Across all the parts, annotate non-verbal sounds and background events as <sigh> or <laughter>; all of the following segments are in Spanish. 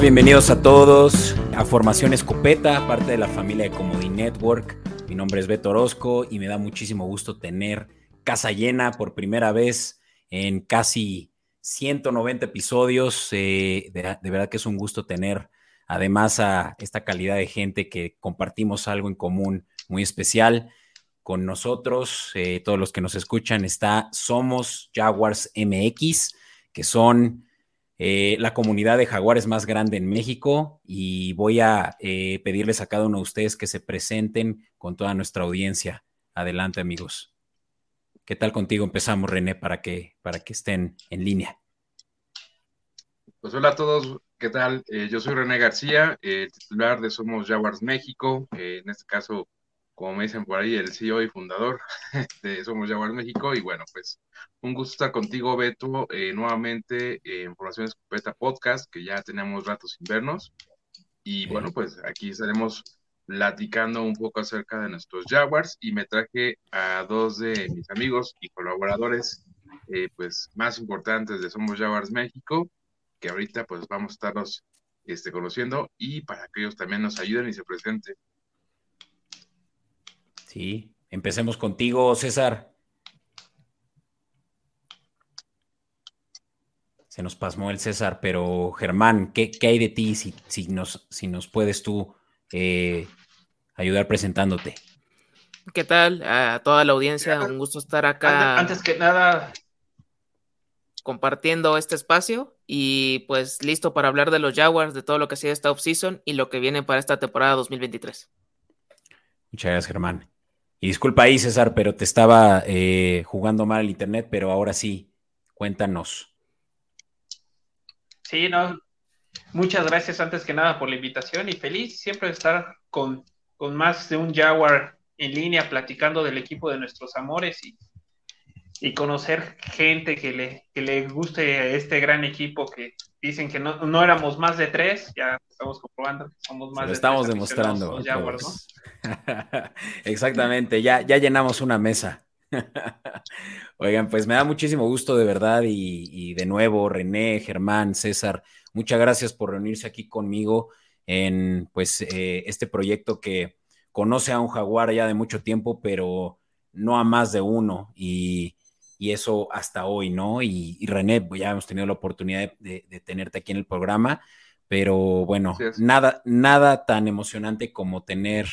Bienvenidos a todos a Formación Escopeta, parte de la familia de Comodi Network. Mi nombre es Beto Orozco y me da muchísimo gusto tener casa llena por primera vez en casi 190 episodios. Eh, de, de, verdad que es un gusto tener además a esta calidad de gente que compartimos algo en común muy especial. Con nosotros, eh, todos los que nos escuchan, está Somos Jaguars MX, que son eh, la comunidad de jaguares más grande en México y voy a eh, pedirles a cada uno de ustedes que se presenten con toda nuestra audiencia. Adelante, amigos. ¿Qué tal contigo? Empezamos, René, para que, para que estén en línea. Pues hola a todos, ¿qué tal? Eh, yo soy René García, titular de Somos Jaguars México, en este caso, como me dicen por ahí, el CEO y fundador <laughs> de Somos Jaguars México, y bueno, pues un gusto estar contigo, Beto, eh, nuevamente en Formación Escopeta Podcast, que ya tenemos ratos sin vernos. Y bueno, pues aquí estaremos platicando un poco acerca de nuestros Jaguars y me traje a dos de mis amigos y colaboradores eh, pues más importantes de Somos Jaguars México, que ahorita pues vamos a estarlos este, conociendo y para que ellos también nos ayuden y se presenten. Sí, empecemos contigo, César. Se nos pasmó el César, pero Germán, ¿qué, qué hay de ti si, si, nos, si nos puedes tú eh, ayudar presentándote? ¿Qué tal? A toda la audiencia, un gusto estar acá. Antes, antes que nada, compartiendo este espacio y pues listo para hablar de los Jaguars, de todo lo que ha sido esta offseason y lo que viene para esta temporada 2023. Muchas gracias, Germán. Y disculpa ahí, César, pero te estaba eh, jugando mal el internet, pero ahora sí, cuéntanos. Sí, no. Muchas gracias antes que nada por la invitación y feliz siempre de estar con, con más de un Jaguar en línea platicando del equipo de nuestros amores y, y conocer gente que le, que le guste este gran equipo que dicen que no, no éramos más de tres, ya estamos comprobando que somos más Lo de estamos tres demostrando. aficionados Jaguars, ¿no? <laughs> Exactamente, ya, ya llenamos una mesa. <laughs> Oigan, pues me da muchísimo gusto de verdad y, y, de nuevo, René, Germán, César, muchas gracias por reunirse aquí conmigo en pues eh, este proyecto que conoce a un jaguar ya de mucho tiempo, pero no a más de uno y, y eso hasta hoy, ¿no? Y, y, René, pues ya hemos tenido la oportunidad de, de, de tenerte aquí en el programa, pero bueno, nada, nada tan emocionante como tener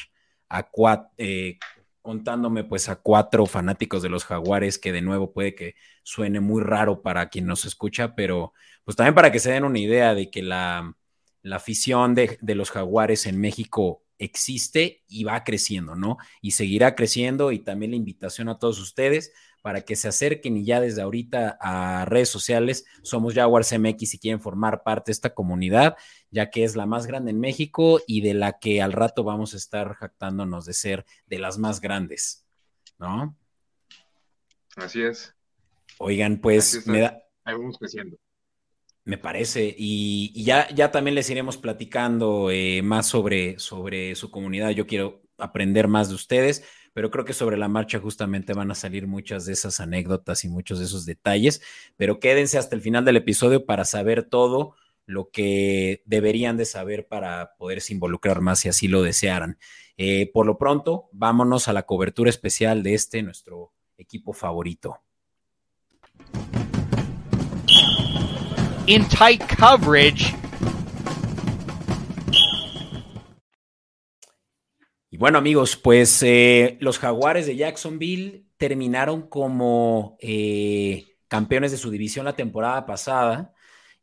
a cuatro, eh, contándome pues a cuatro fanáticos de los jaguares, que de nuevo puede que suene muy raro para quien nos escucha, pero pues también para que se den una idea de que la, la afición de, de, los jaguares en México existe y va creciendo, ¿no? Y seguirá creciendo y también la invitación a todos ustedes para que se acerquen y ya desde ahorita a redes sociales, somos Jaguars MX si quieren formar parte de esta comunidad, ya que es la más grande en México y de la que al rato vamos a estar jactándonos de ser de las más grandes, ¿no? Así es. Oigan, pues es, me da... Ahí vamos creciendo. Me parece, y, y ya, ya también les iremos platicando eh, más sobre, sobre su comunidad. Yo quiero aprender más de ustedes, pero creo que sobre la marcha justamente van a salir muchas de esas anécdotas y muchos de esos detalles, pero quédense hasta el final del episodio para saber todo lo que deberían de saber para poderse involucrar más si así lo desearan. Eh, por lo pronto, vámonos a la cobertura especial de este, nuestro equipo favorito. In tight coverage, bueno, amigos, pues eh, los Jaguares de Jacksonville terminaron como eh, campeones de su división la temporada pasada.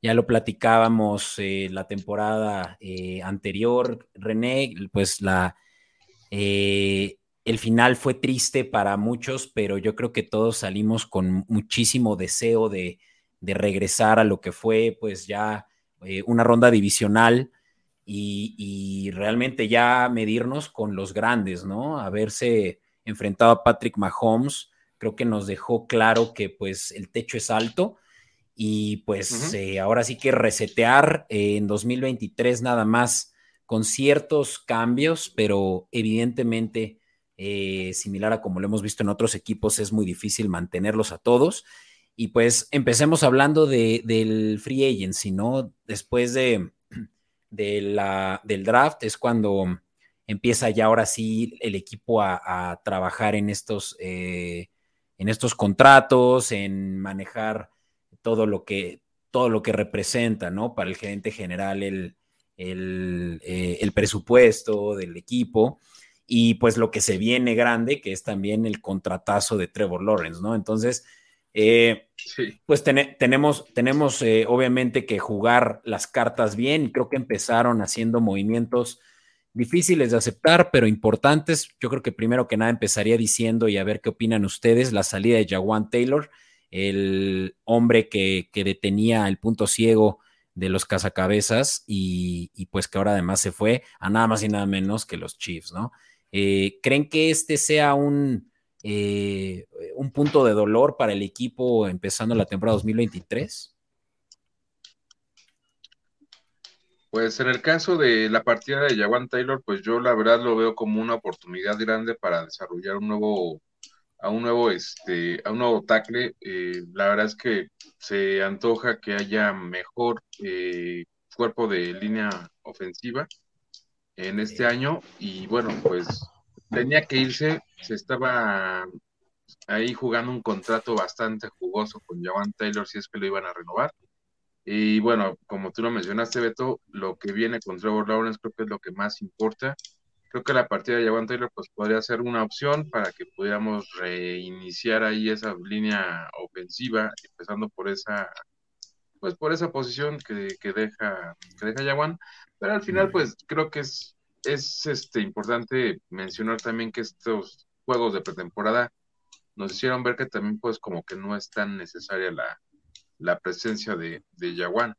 Ya lo platicábamos eh, la temporada anterior, René, pues la, el final fue triste para muchos, pero yo creo que todos salimos con muchísimo deseo de, de regresar a lo que fue pues ya una ronda divisional y, y, realmente ya medirnos con los grandes, ¿no? Haberse enfrentado a Patrick Mahomes, creo que nos dejó claro que pues el techo es alto y pues uh -huh. eh, ahora sí que resetear eh, en 2023 nada más con ciertos cambios, pero evidentemente eh, similar a como lo hemos visto en otros equipos es muy difícil mantenerlos a todos. Y pues empecemos hablando de, del free agency, ¿no? Después de de la, del draft es cuando empieza ya ahora sí el equipo a, trabajar en estos, eh, en estos contratos, en manejar todo lo que, todo lo que representa, ¿no? Para el gerente general el, eh, el presupuesto del equipo y pues lo que se viene grande, que es también el contratazo de Trevor Lawrence, ¿no? Entonces, eh, pues tenemos, tenemos eh, obviamente que jugar las cartas bien y creo que empezaron haciendo movimientos difíciles de aceptar, pero importantes. Yo creo que primero que nada empezaría diciendo y a ver qué opinan ustedes, la salida de Jawan Taylor, el hombre que, detenía el punto ciego de los cazacabezas y, y, pues que ahora además se fue a nada más y nada menos que los Chiefs, ¿no? Eh, ¿Creen que este sea un, eh, un punto de dolor para el equipo empezando la temporada 2023? Pues en el caso de la partida de Jawan Taylor, pues yo la verdad lo veo como una oportunidad grande para desarrollar un nuevo, a un nuevo, este, a un nuevo tackle. Eh, la verdad es que se antoja que haya mejor cuerpo de línea ofensiva en este año y bueno, pues tenía que irse, se estaba ahí jugando un contrato bastante jugoso con Javan Taylor si es que lo iban a renovar. Y bueno, como tú lo mencionaste, Beto, lo que viene con Trevor Lawrence creo que es lo que más importa. Creo que la partida de Javan Taylor pues podría ser una opción para que pudiéramos reiniciar ahí esa línea ofensiva, empezando por esa pues por esa posición que, que deja que deja Jawan, pero al final pues creo que es es este, importante mencionar también que estos juegos de pretemporada nos hicieron ver que también pues como que no es tan necesaria la, presencia de, de Yaguán.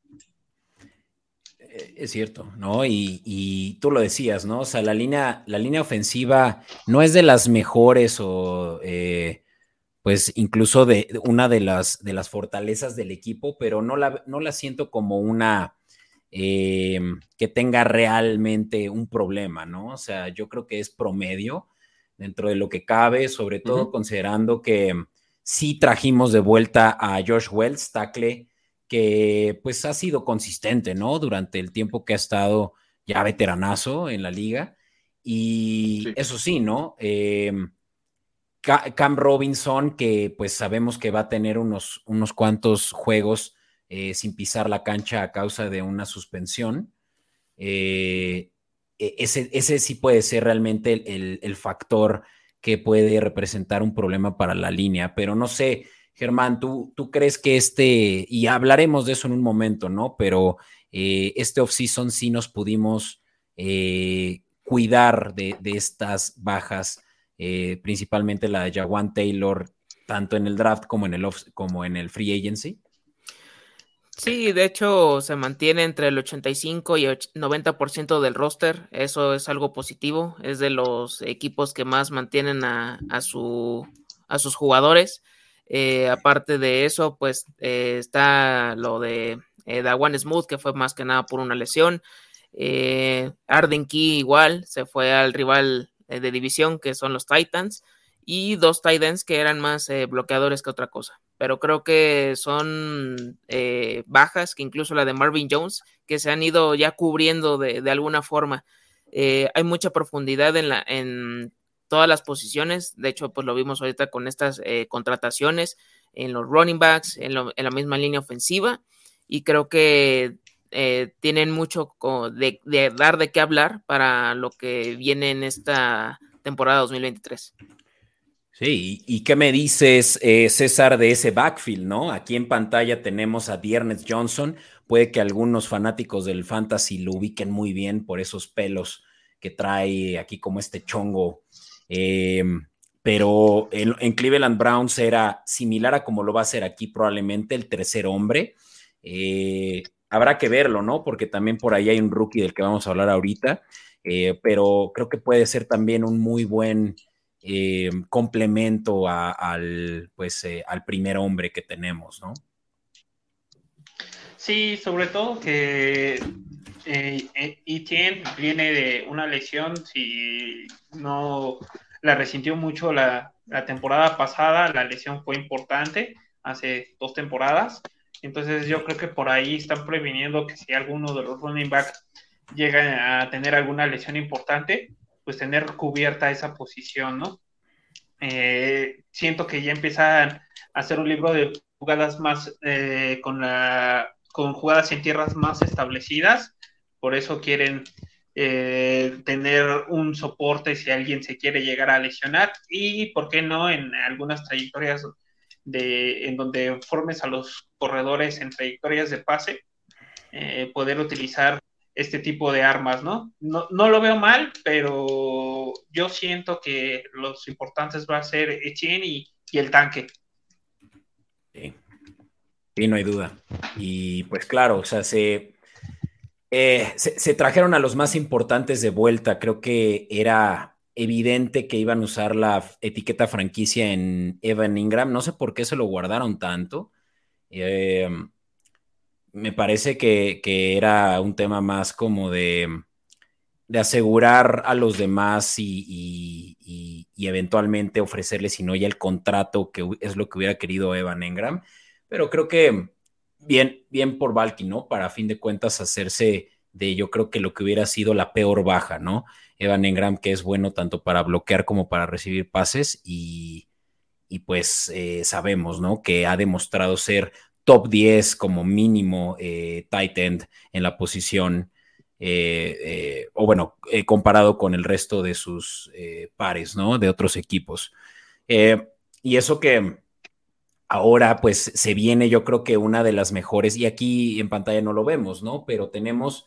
Eh, es cierto, ¿no? Y, tú lo decías, ¿no? O sea, la línea, la línea ofensiva no es de las mejores o eh, pues incluso de una de las, de las fortalezas del equipo, pero no la, no la siento como una eh, que tenga realmente un problema, ¿no? O sea, yo creo que es promedio dentro de lo que cabe, sobre todo considerando que sí trajimos de vuelta a Josh Wells, tackle, que pues ha sido consistente, ¿no? Durante el tiempo que ha estado ya veteranazo en la liga. Y eso sí, ¿no? Eh, Cam Robinson, que pues sabemos que va a tener unos, unos cuantos juegos eh, sin pisar la cancha a causa de una suspensión. Eh, e-, ese, ese, sí puede ser realmente el, factor que puede representar un problema para la línea, pero no sé, Germán, ¿tú, tú crees que este, y hablaremos de eso en un momento, ¿no? Pero eh, este off-season sí nos pudimos cuidar de, estas bajas, principalmente la de Jawan Taylor, tanto en el draft como en el, como en el free agency. Sí, de hecho se mantiene entre el 85 y 90% del roster. Eso es algo positivo. Es de los equipos que más mantienen a, su, a sus jugadores. Eh, aparte de eso, pues eh, está lo de eh, Dawan Smooth, que fue más que nada por una lesión. Arden Key igual, se fue al rival de división, que son los Titans. Y dos Titans que eran más bloqueadores que otra cosa pero creo que son eh, bajas, que incluso la de Marvin Jones, que se han ido ya cubriendo de, alguna forma. Eh, hay mucha profundidad en, la, en todas las posiciones, de hecho, pues lo vimos ahorita con estas eh, contrataciones en los running backs, en, la misma línea ofensiva, y creo que tienen mucho de, de dar de qué hablar para lo que viene en esta temporada 2023. Sí, ¿y qué me dices, eh, César, de ese backfield, no? Aquí en pantalla tenemos a Diernes Johnson. Puede que algunos fanáticos del fantasy lo ubiquen muy bien por esos pelos que trae aquí como este chongo. Em, pero en, Cleveland Browns era similar a como lo va a ser aquí probablemente el tercer hombre. Eh, habrá que verlo, ¿no? Porque también por ahí hay un rookie del que vamos a hablar ahorita, eh, pero creo que puede ser también un muy buen eh, complemento al, pues, eh, al primer hombre que tenemos, ¿no? Sí, sobre todo que eh, Etienne viene de una lesión, si no la resintió mucho la, temporada pasada, la lesión fue importante hace dos temporadas, entonces yo creo que por ahí están previniendo que si alguno de los running backs llega a tener alguna lesión importante, pues tener cubierta esa posición, ¿no? Eh, siento que ya empiezan a hacer un libro de jugadas más eh, con la con jugadas en tierras más establecidas, por eso quieren eh, tener un soporte si alguien se quiere llegar a lesionar y, ¿por qué no?, en algunas trayectorias de, en donde formes a los corredores en trayectorias de pase, poder utilizar este tipo de armas, ¿no? ¿no? ¿no? lo veo mal, pero yo siento que los importantes va a ser Etienne y, el tanque. Sí. sí, no hay duda. Y pues claro, o sea, se, eh, se, trajeron a los más importantes de vuelta. Creo que era evidente que iban a usar la etiqueta franquicia en Evan Ingram. No sé por qué se lo guardaron tanto. Eh, me parece que, era un tema más como de, de asegurar a los demás y, eventualmente ofrecerles, si no ya el contrato, que es lo que hubiera querido Evan Ingram. Pero creo que bien, bien por Valky, ¿no? Para fin de cuentas hacerse de yo creo que lo que hubiera sido la peor baja, ¿no? Evan Engram, que es bueno tanto para bloquear como para recibir pases y, pues eh, sabemos, ¿no? Que ha demostrado ser top 10 como mínimo eh, tight end en la posición, eh, o bueno, comparado con el resto de sus pares, ¿no? De otros equipos. y eso que ahora pues se viene yo creo que una de las mejores, y aquí en pantalla no lo vemos, ¿no? Pero tenemos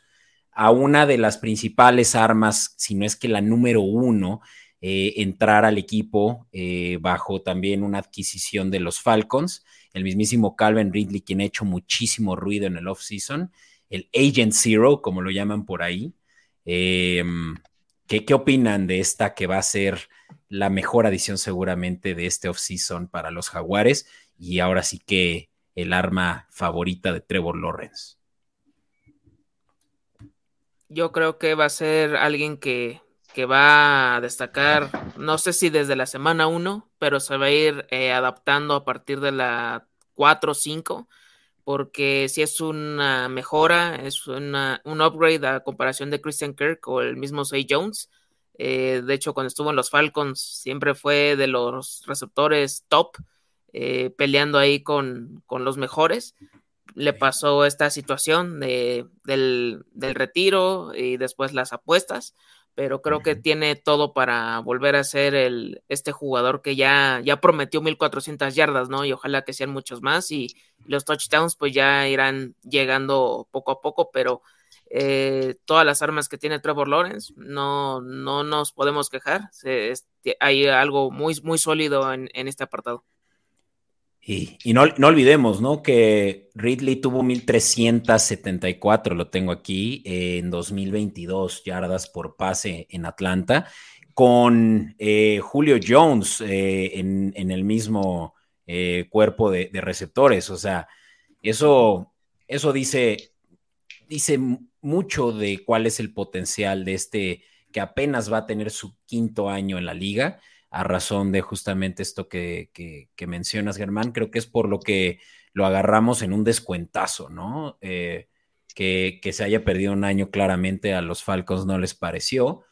a una de las principales armas, si no es que la número uno, eh, entrar al equipo eh, bajo también una adquisición de los Falcons, el mismísimo Calvin Ridley, quien ha hecho muchísimo ruido en el off-season, el Agent Zero, como lo llaman por ahí. Em, ¿qué, ¿Qué opinan de esta que va a ser la mejor adición seguramente de este off-season para los Jaguares? y ahora sí que el arma favorita de Trevor Lawrence. Yo creo que va a ser alguien que, va a destacar, no sé si desde la semana 1, pero se va a ir eh, adaptando a partir de la 4 o 5, porque si es una mejora, es un upgrade a comparación de Christian Kirk o el mismo Say Jones. Eh, de hecho, cuando estuvo en los Falcons, siempre fue de los receptores top eh, peleando ahí con, los mejores. Le pasó esta situación de, del, retiro y después las apuestas, pero creo que tiene todo para volver a ser el, este jugador que ya, ya prometió 1400 yardas, ¿no? Y ojalá que sean muchos más y los touchdowns pues ya irán llegando poco a poco, pero eh, todas las armas que tiene Trevor Lawrence, no, no nos podemos quejar. hay algo muy, muy sólido en, en este apartado. Y, no, olvidemos, ¿no? Que Ridley tuvo 1374, lo tengo aquí, en 2022 yardas por pase en Atlanta, con eh, Julio Jones eh, en, el mismo eh, cuerpo de, receptores. O sea, eso, eso dice, dice mucho de cuál es el potencial de este que apenas va a tener su quinto año en la liga a razón de justamente esto que, mencionas, Germán. Creo que es por lo que lo agarramos en un descuentazo, ¿no? Eh, que, se haya perdido un año claramente a los Falcons no les pareció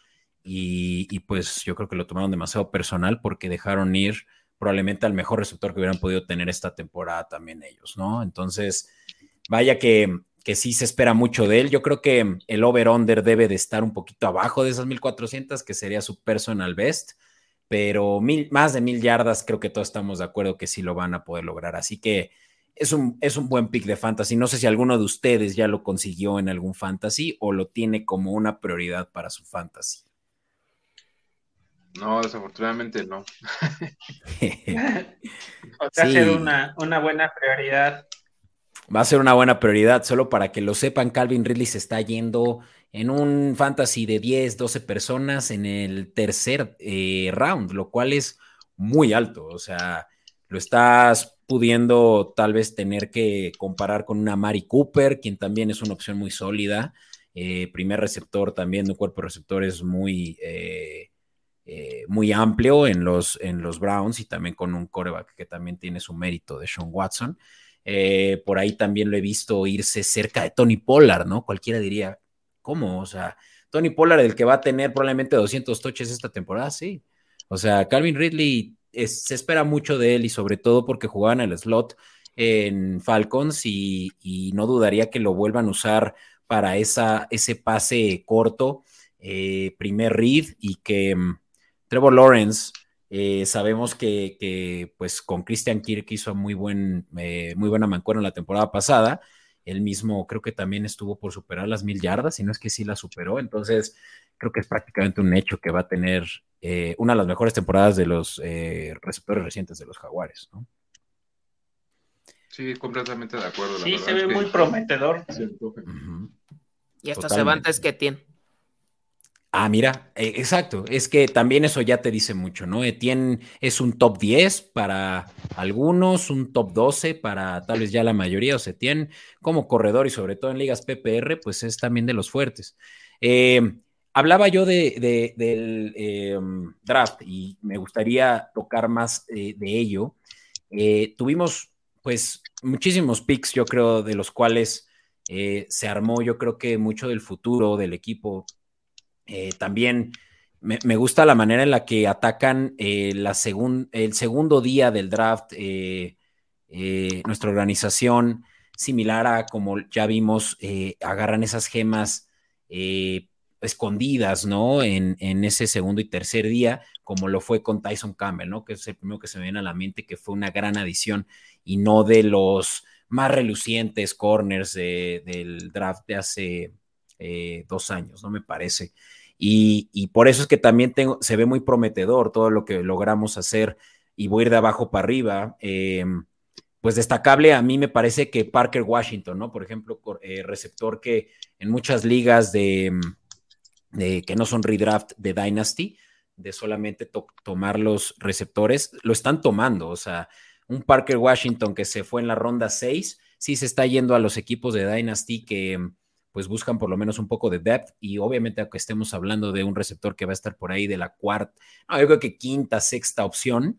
y, pues yo creo que lo tomaron demasiado personal porque dejaron ir probablemente al mejor receptor que hubieran podido tener esta temporada también ellos, ¿no? Entonces, vaya que, que sí se espera mucho de él. Yo creo que el over-under debe de estar un poquito abajo de esas 1400, que sería su personal best pero mil, más de mil yardas creo que todos estamos de acuerdo que sí lo van a poder lograr. Así que es un, es un buen pick de fantasy. No sé si alguno de ustedes ya lo consiguió en algún fantasy o lo tiene como una prioridad para su fantasy. No, desafortunadamente no. Va a ser una, una buena prioridad. Va a ser una buena prioridad, solo para que lo sepan, Calvin Ridley se está yendo en un fantasy de 10, 12 personas en el tercer eh, round, lo cual es muy alto. O sea, lo estás pudiendo tal vez tener que comparar con una Mari Cooper, quien también es una opción muy sólida. Eh, primer receptor también, un cuerpo de receptores muy, eh, muy amplio en los, en los Browns y también con un coreback que también tiene su mérito de Sean Watson. Por ahí también lo he visto irse cerca de Tony Pollard, ¿no? Cualquiera diría, ¿cómo? O sea, Tony Pollard, el que va a tener probablemente 200 toches esta temporada, sí. O sea, Calvin Ridley se espera mucho de él y sobre todo porque jugaban el slot en Falcons y, no dudaría que lo vuelvan a usar para esa, ese pase corto, eh, primer read y que mm, Trevor Lawrence, eh, sabemos que, pues con Christian Kirk hizo muy, buen, eh, muy buena mancuerna la temporada pasada. Él mismo creo que también estuvo por superar las mil yardas, y no es que sí la superó. Entonces, creo que es prácticamente un hecho que va a tener eh, una de las mejores temporadas de los receptores recientes de los Jaguares, ¿no? Sí, completamente de acuerdo. sí, se ve muy prometedor. Y hasta se va antes que tiene. Ah, mira, eh, exacto. Es que también eso ya te dice mucho, ¿no? Etienne es un top 10 para algunos, un top 12 para tal vez ya la mayoría, o Etienne como corredor y sobre todo en ligas PPR, pues es también de los fuertes. Eh, hablaba yo de, del em, draft y me gustaría tocar más eh, de ello. tuvimos pues muchísimos picks, yo creo, de los cuales se armó, yo creo que mucho del futuro del equipo eh, también me, gusta la manera en la que atacan eh, la el segundo día del draft, eh, nuestra organización, similar a como ya vimos, agarran esas gemas escondidas, ¿no? En, ese segundo y tercer día, como lo fue con Tyson Campbell, ¿no? Que es el primero que se me viene a la mente, que fue una gran adición y no de los más relucientes corners del draft de hace dos años, ¿no? Me parece. Y, por eso es que también tengo, se ve muy prometedor todo lo que logramos hacer y voy a ir de abajo para arriba. Eh, pues destacable a mí me parece que Parker Washington, ¿no? Por ejemplo, eh, receptor que en muchas ligas de, que no son redraft de Dynasty, de solamente tomar los receptores, lo están tomando. O sea, un Parker Washington que se fue en la ronda 6, sí se está yendo a los equipos de Dynasty que pues buscan por lo menos un poco de depth y obviamente aunque estemos hablando de un receptor que va a estar por ahí de la cuarta, no, yo creo que quinta, sexta opción,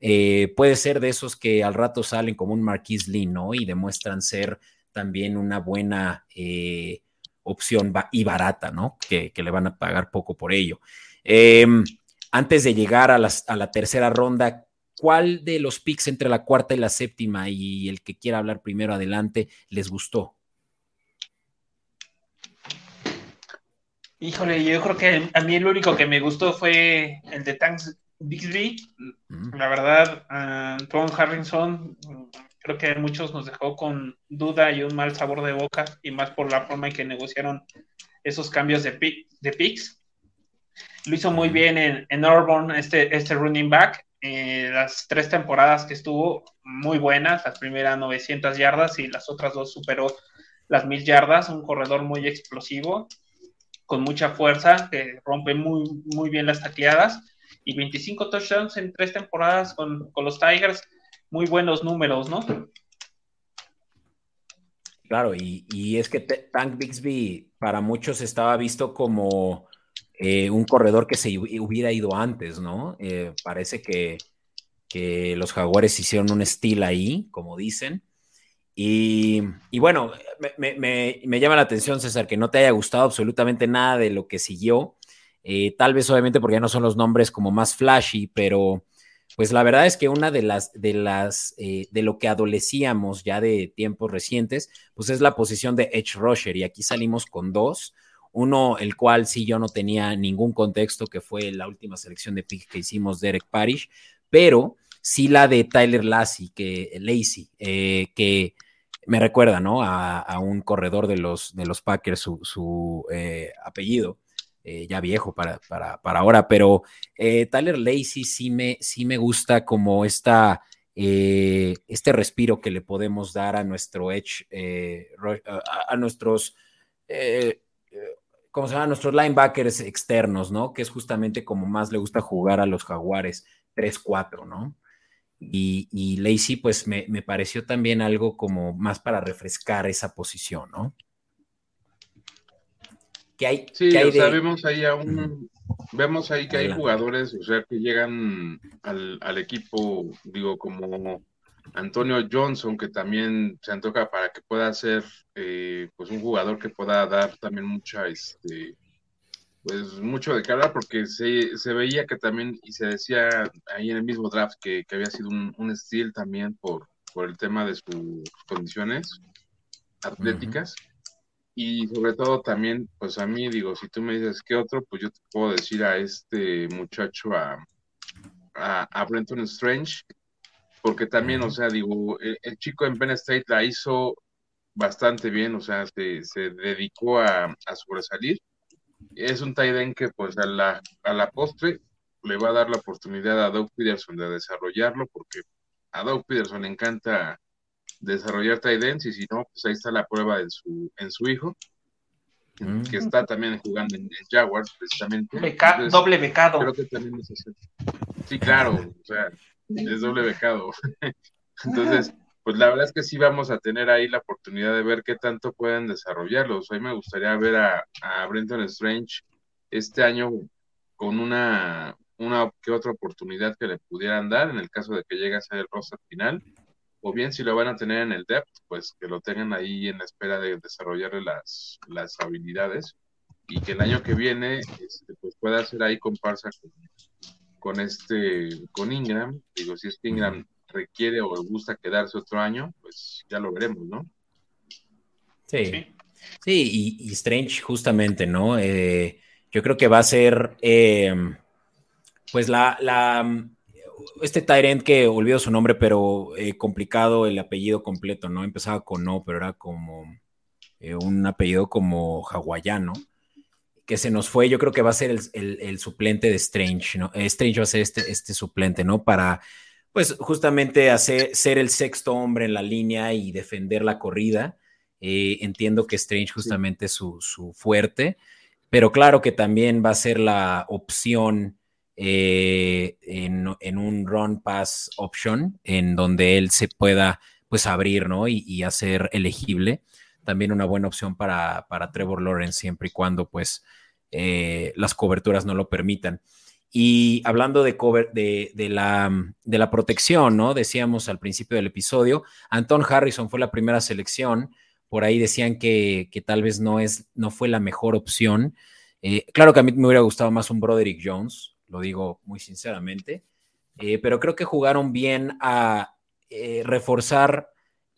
eh, puede ser de esos que al rato salen como un Marquis Lee, ¿no? Y demuestran ser también una buena eh, opción y barata, ¿no? Que, le van a pagar poco por ello. Em, antes de llegar a, a la tercera ronda, ¿cuál de los picks entre la cuarta y la séptima y el que quiera hablar primero adelante les gustó? Híjole, yo creo que a mí el único que me gustó fue el de Tanks Bixby. Mm. La verdad, uh, Tom Harrison creo que a muchos nos dejó con duda y un mal sabor de boca, y más por la forma en que negociaron esos cambios de, de picks. Lo hizo muy bien en, en Auburn, este, este running back. Eh, las tres temporadas que estuvo, muy buenas. Las primeras 900 yardas y las otras dos superó las 1000 yardas. Un corredor muy explosivo con mucha fuerza, que rompe muy, muy bien las tacleadas, y 25 touchdowns en tres temporadas con, los Tigers, muy buenos números, ¿no? Claro, y, es que Tank Bixby para muchos estaba visto como eh, un corredor que se hubiera ido antes, ¿no? Eh, parece que, que, los jaguares hicieron un estilo ahí, como dicen, y, bueno, me, llama la atención, César, que no te haya gustado absolutamente nada de lo que siguió. Eh, tal vez obviamente porque ya no son los nombres como más flashy, pero pues la verdad es que una de las, de las, eh, de lo que adolecíamos ya de tiempos recientes, pues es la posición de Edge Rusher. Y aquí salimos con dos. Uno, el cual sí yo no tenía ningún contexto, que fue la última selección de pick que hicimos, Derek Parrish, pero sí la de Tyler Lassie, que, Lacey, eh, que me recuerda, ¿no? A, un corredor de los, de los Packers, su, eh, apellido, eh, ya viejo para, para, ahora, pero eh, Tyler Lacey sí me, sí me gusta como esta, este respiro que le podemos dar a nuestro Edge, a, nuestros, ¿cómo se llama? A nuestros linebackers externos, ¿no? Que es justamente como más le gusta jugar a los jaguares 3-4, ¿no? Y, y Lacey, pues me, pareció también algo como más para refrescar esa posición, ¿no? Que hay, sí, o sea, vemos ahí a un, vemos ahí que hay jugadores, o sea, que llegan al, equipo, digo, como Antonio Johnson, que también se antoja para que pueda ser eh, pues un jugador que pueda dar también mucha, este, pues mucho de cara, porque se, se, veía que también, y se decía ahí en el mismo draft que, que había sido un, un steal también por, por el tema de sus condiciones atléticas. Y sobre todo también, pues a mí digo, si tú me dices qué otro, pues yo te puedo decir a este muchacho, a, a, a Brenton Strange, porque también, o sea, digo, el, el, chico en Penn State la hizo bastante bien, o sea, se, se dedicó a, a, sobresalir. Es un tight end que, pues, a la, a la postre le va a dar la oportunidad a Doug Peterson de desarrollarlo, porque a Doug Peterson le encanta desarrollar tight ends, y si no, pues ahí está la prueba en su, en su hijo, mm. que está también jugando en, en Jaguars, precisamente. Beca Entonces, doble becado. Creo que también es así. Sí, claro, o sea, es doble becado. <laughs> Entonces, pues la verdad es que sí vamos a tener ahí la oportunidad de ver qué tanto pueden desarrollarlos. Hoy me gustaría ver a, a Brenton Strange este año con una, una que otra oportunidad que le pudieran dar en el caso de que llegue a ser el roster final. O bien si lo van a tener en el depth, pues que lo tengan ahí en la espera de desarrollarle las, las habilidades y que el año que viene este, pues pueda ser ahí comparsa con, con este, con Ingram, digo, si es que Ingram requiere o le gusta quedarse otro año, pues ya lo veremos, ¿no? Sí, sí, sí y, y, Strange justamente, ¿no? Eh, yo creo que va a ser, eh, pues la, la, este Tyrant que olvido su nombre, pero eh, complicado el apellido completo, ¿no? Empezaba con no, pero era como eh, un apellido como hawaiano que se nos fue, yo creo que va a ser el, el, el suplente de Strange, ¿no? Strange va a ser este, este suplente, ¿no? Para, pues, justamente hacer, ser el sexto hombre en la línea y defender la corrida. Eh, entiendo que Strange justamente es su, su, fuerte, pero claro que también va a ser la opción eh, en, en, un run pass option, en donde él se pueda, pues, abrir, ¿no? Y, y hacer elegible también una buena opción para, para Trevor Lawrence, siempre y cuando pues eh, las coberturas no lo permitan. Y hablando de, cover, de, de, la, de, la, protección, ¿no? Decíamos al principio del episodio, Anton Harrison fue la primera selección, por ahí decían que, que tal vez no, es, no fue la mejor opción. Eh, claro que a mí me hubiera gustado más un Broderick Jones, lo digo muy sinceramente, eh, pero creo que jugaron bien a reforzar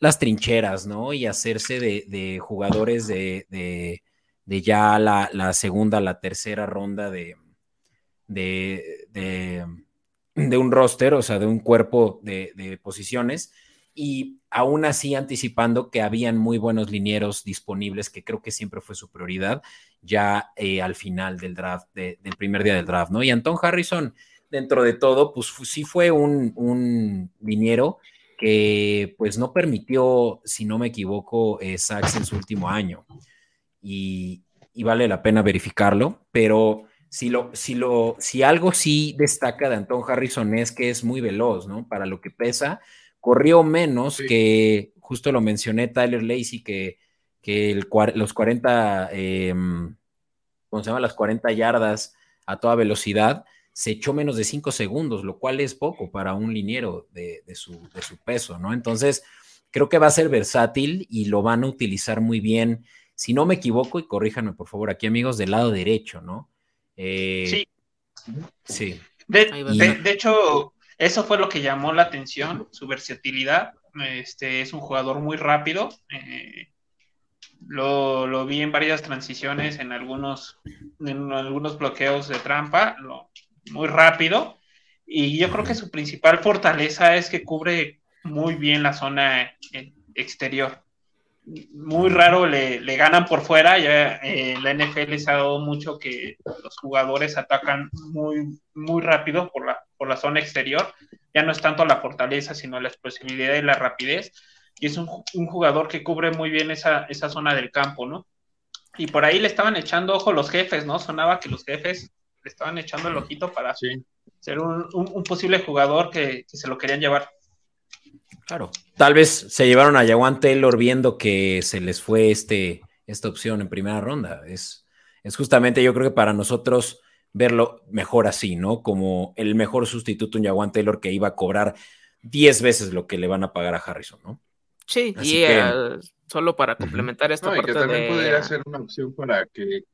las trincheras, ¿no? Y hacerse de, de jugadores de, de, de, ya la, la, segunda, la tercera ronda de, de, un roster, o sea, de un cuerpo de, posiciones. Y aún así anticipando que habían muy buenos linieros disponibles, que creo que siempre fue su prioridad, ya eh, al final del draft, del primer día del draft, ¿no? Y Anton Harrison, dentro de todo, pues sí fue un, un liniero que pues no permitió, si no me equivoco, eh, sacks en su último año. Y, y, vale la pena verificarlo, pero si, lo, si, lo, si algo sí destaca de Anton Harrison es que es muy veloz, ¿no? Para lo que pesa, corrió menos sí. que, justo lo mencioné, Tyler Lacey, que, que el, los 40, eh, ¿cómo se llama? Las 40 yardas a toda velocidad se echó menos de cinco segundos, lo cual es poco para un liniero de, de, su, de, su, peso, ¿no? Entonces, creo que va a ser versátil y lo van a utilizar muy bien, si no me equivoco, y corríjanme por favor aquí, amigos, del lado derecho, ¿no? Eh, sí. Sí. De, de, de, hecho, eso fue lo que llamó la atención, su versatilidad. Este es un jugador muy rápido. Eh, lo, lo, vi en varias transiciones, en algunos, en algunos bloqueos de trampa. Lo, muy rápido y yo creo que su principal fortaleza es que cubre muy bien la zona exterior. Muy raro le, le ganan por fuera, ya eh, la NFL les ha dado mucho que los jugadores atacan muy, muy rápido por la, por la zona exterior, ya no es tanto la fortaleza, sino la explosividad y la rapidez, y es un, un jugador que cubre muy bien esa, esa zona del campo, ¿no? Y por ahí le estaban echando ojo los jefes, ¿no? Sonaba que los jefes le estaban echando el ojito para sí. ser un, un, un, posible jugador que, que, se lo querían llevar. Claro. Tal vez se llevaron a Jawan Taylor viendo que se les fue este, esta opción en primera ronda. Es, es justamente, yo creo que para nosotros verlo mejor así, ¿no? Como el mejor sustituto en Jawan Taylor que iba a cobrar 10 veces lo que le van a pagar a Harrison, ¿no? Sí, y eh, solo para complementar esta parte que también podría ser una opción para que...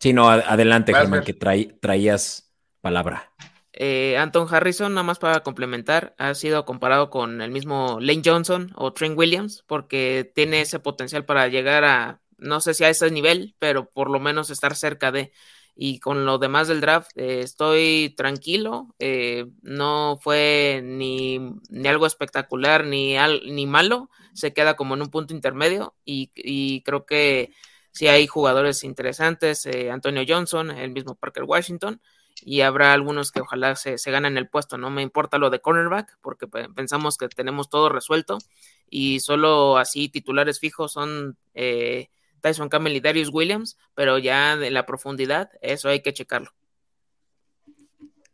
Sí, no, adelante, Germán, que traías palabra. Eh, Anton Harrison, nada más para complementar, ha sido comparado con el mismo Lane Johnson o Trent Williams, porque tiene ese potencial para llegar a, no sé si a ese nivel, pero por lo menos estar cerca de. Y con lo demás del draft, eh, estoy tranquilo. Eh, no fue ni, ni, algo espectacular ni, ni malo. Se queda como en un punto intermedio. Y, y creo que sí hay jugadores interesantes. Antonio Johnson, el mismo Parker Washington y habrá algunos que ojalá se, se, ganen el puesto. No me importa lo de cornerback porque pensamos que tenemos todo resuelto y solo así titulares fijos son eh, Tyson Campbell y Darius Williams, pero ya de la profundidad, eso hay que checarlo.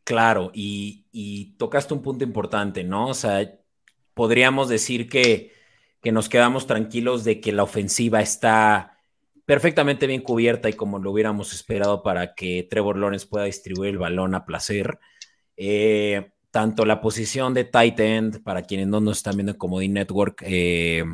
Claro, y, y tocaste un punto importante, ¿no? O sea, podríamos decir que, que nos quedamos tranquilos de que la ofensiva está perfectamente bien cubierta y como lo hubiéramos esperado para que Trevor Lawrence pueda distribuir el balón a placer. Eh, tanto la posición de tight end, para quienes no nos están viendo en Comodín Network, eh,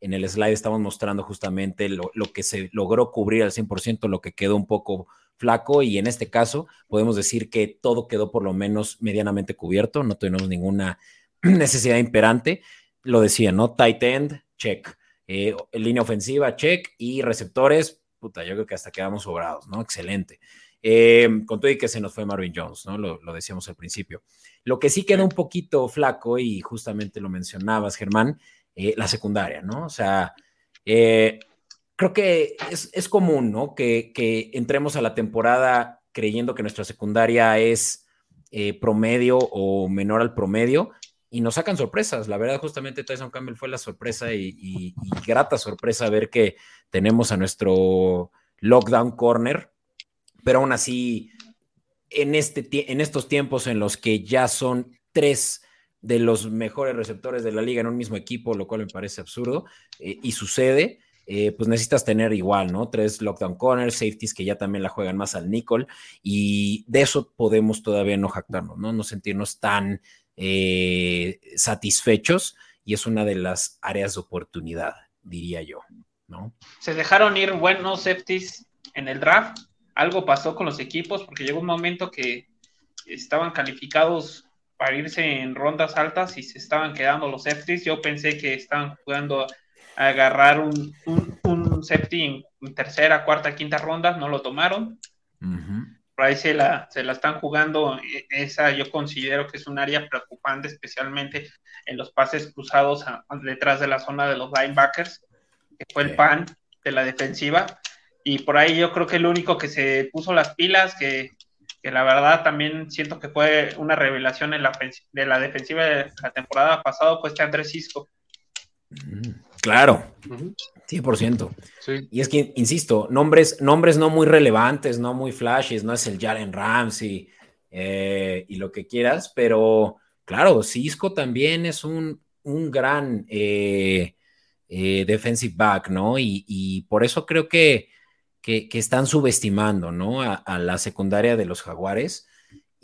en el slide estamos mostrando justamente lo, que se logró cubrir al 100%, lo que quedó un poco flaco y en este caso podemos decir que todo quedó por lo menos medianamente cubierto, no tenemos ninguna <clears throat> necesidad imperante. Lo decía, ¿no? Tight end, check. Eh, línea ofensiva, check, y receptores, puta, yo creo que hasta quedamos sobrados, ¿no? Excelente. Eh, con todo y que se nos fue Marvin Jones, ¿no? Lo, decíamos al principio. Lo que sí queda un poquito flaco, y justamente lo mencionabas, Germán, eh, la secundaria, ¿no? O sea, creo que es, común, ¿no? Que, que, entremos a la temporada creyendo que nuestra secundaria es promedio o menor al promedio, y nos sacan sorpresas. La verdad, justamente Tyson Campbell fue la sorpresa y, grata sorpresa ver que tenemos a nuestro lockdown corner, pero aún así, en, este, en estos tiempos en los que ya son tres de los mejores receptores de la liga en un mismo equipo, lo cual me parece absurdo, eh, y sucede, eh, pues necesitas tener igual, ¿no? Tres lockdown corners, safeties que ya también la juegan más al nickel, y de eso podemos todavía no jactarnos, ¿no? No sentirnos tan eh, satisfechos y es una de las áreas de oportunidad, diría yo, ¿no? Se dejaron ir buenos safeties en el draft, algo pasó con los equipos porque llegó un momento que estaban calificados para irse en rondas altas y se estaban quedando los safeties. Yo pensé que estaban jugando a agarrar un, un, safety en, tercera, cuarta, quinta ronda, no lo tomaron por ahí se la, se la están jugando. E, esa yo considero que es un área preocupante, especialmente en los pases cruzados detrás de la zona de los linebackers, que fue el pan de la defensiva. Y por ahí yo creo que el único que se puso las pilas, que, que la verdad también siento que fue una revelación en la, de la defensiva de la temporada pasada, fue este Andrés Cisco. Mm. Claro, 100%. Y es que, insisto, nombres, nombres no muy relevantes, no muy flashes, no es el Jalen Ramsey eh, y lo que quieras, pero claro, Cisco también es un, un gran eh, eh, defensive back, ¿no? Y, por eso creo que, que, están subestimando, ¿no? a, la secundaria de los Jaguares.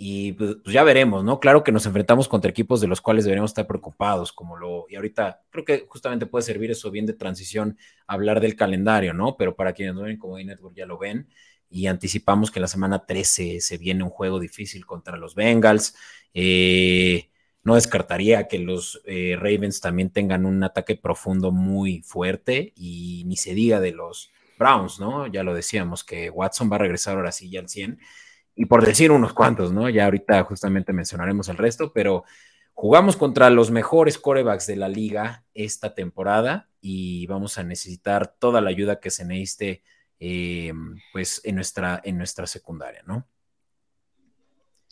Y pues, pues, ya veremos, ¿no? Claro que nos enfrentamos contra equipos de los cuales deberíamos estar preocupados, como lo, y ahorita creo que justamente puede servir eso bien de transición, hablar del calendario, ¿no? Pero para quienes no ven como Network ya lo ven, y anticipamos que la semana 13 se viene un juego difícil contra los Bengals. Eh, no descartaría que los eh, Ravens también tengan un ataque profundo muy fuerte y ni se diga de los Browns, ¿no? Ya lo decíamos, que Watson va a regresar ahora sí ya al 100 y por decir unos cuantos, ¿no? Ya ahorita justamente mencionaremos el resto, pero jugamos contra los mejores corebacks de la liga esta temporada y vamos a necesitar toda la ayuda que se necesite, eh, pues, en nuestra, en nuestra secundaria, ¿no?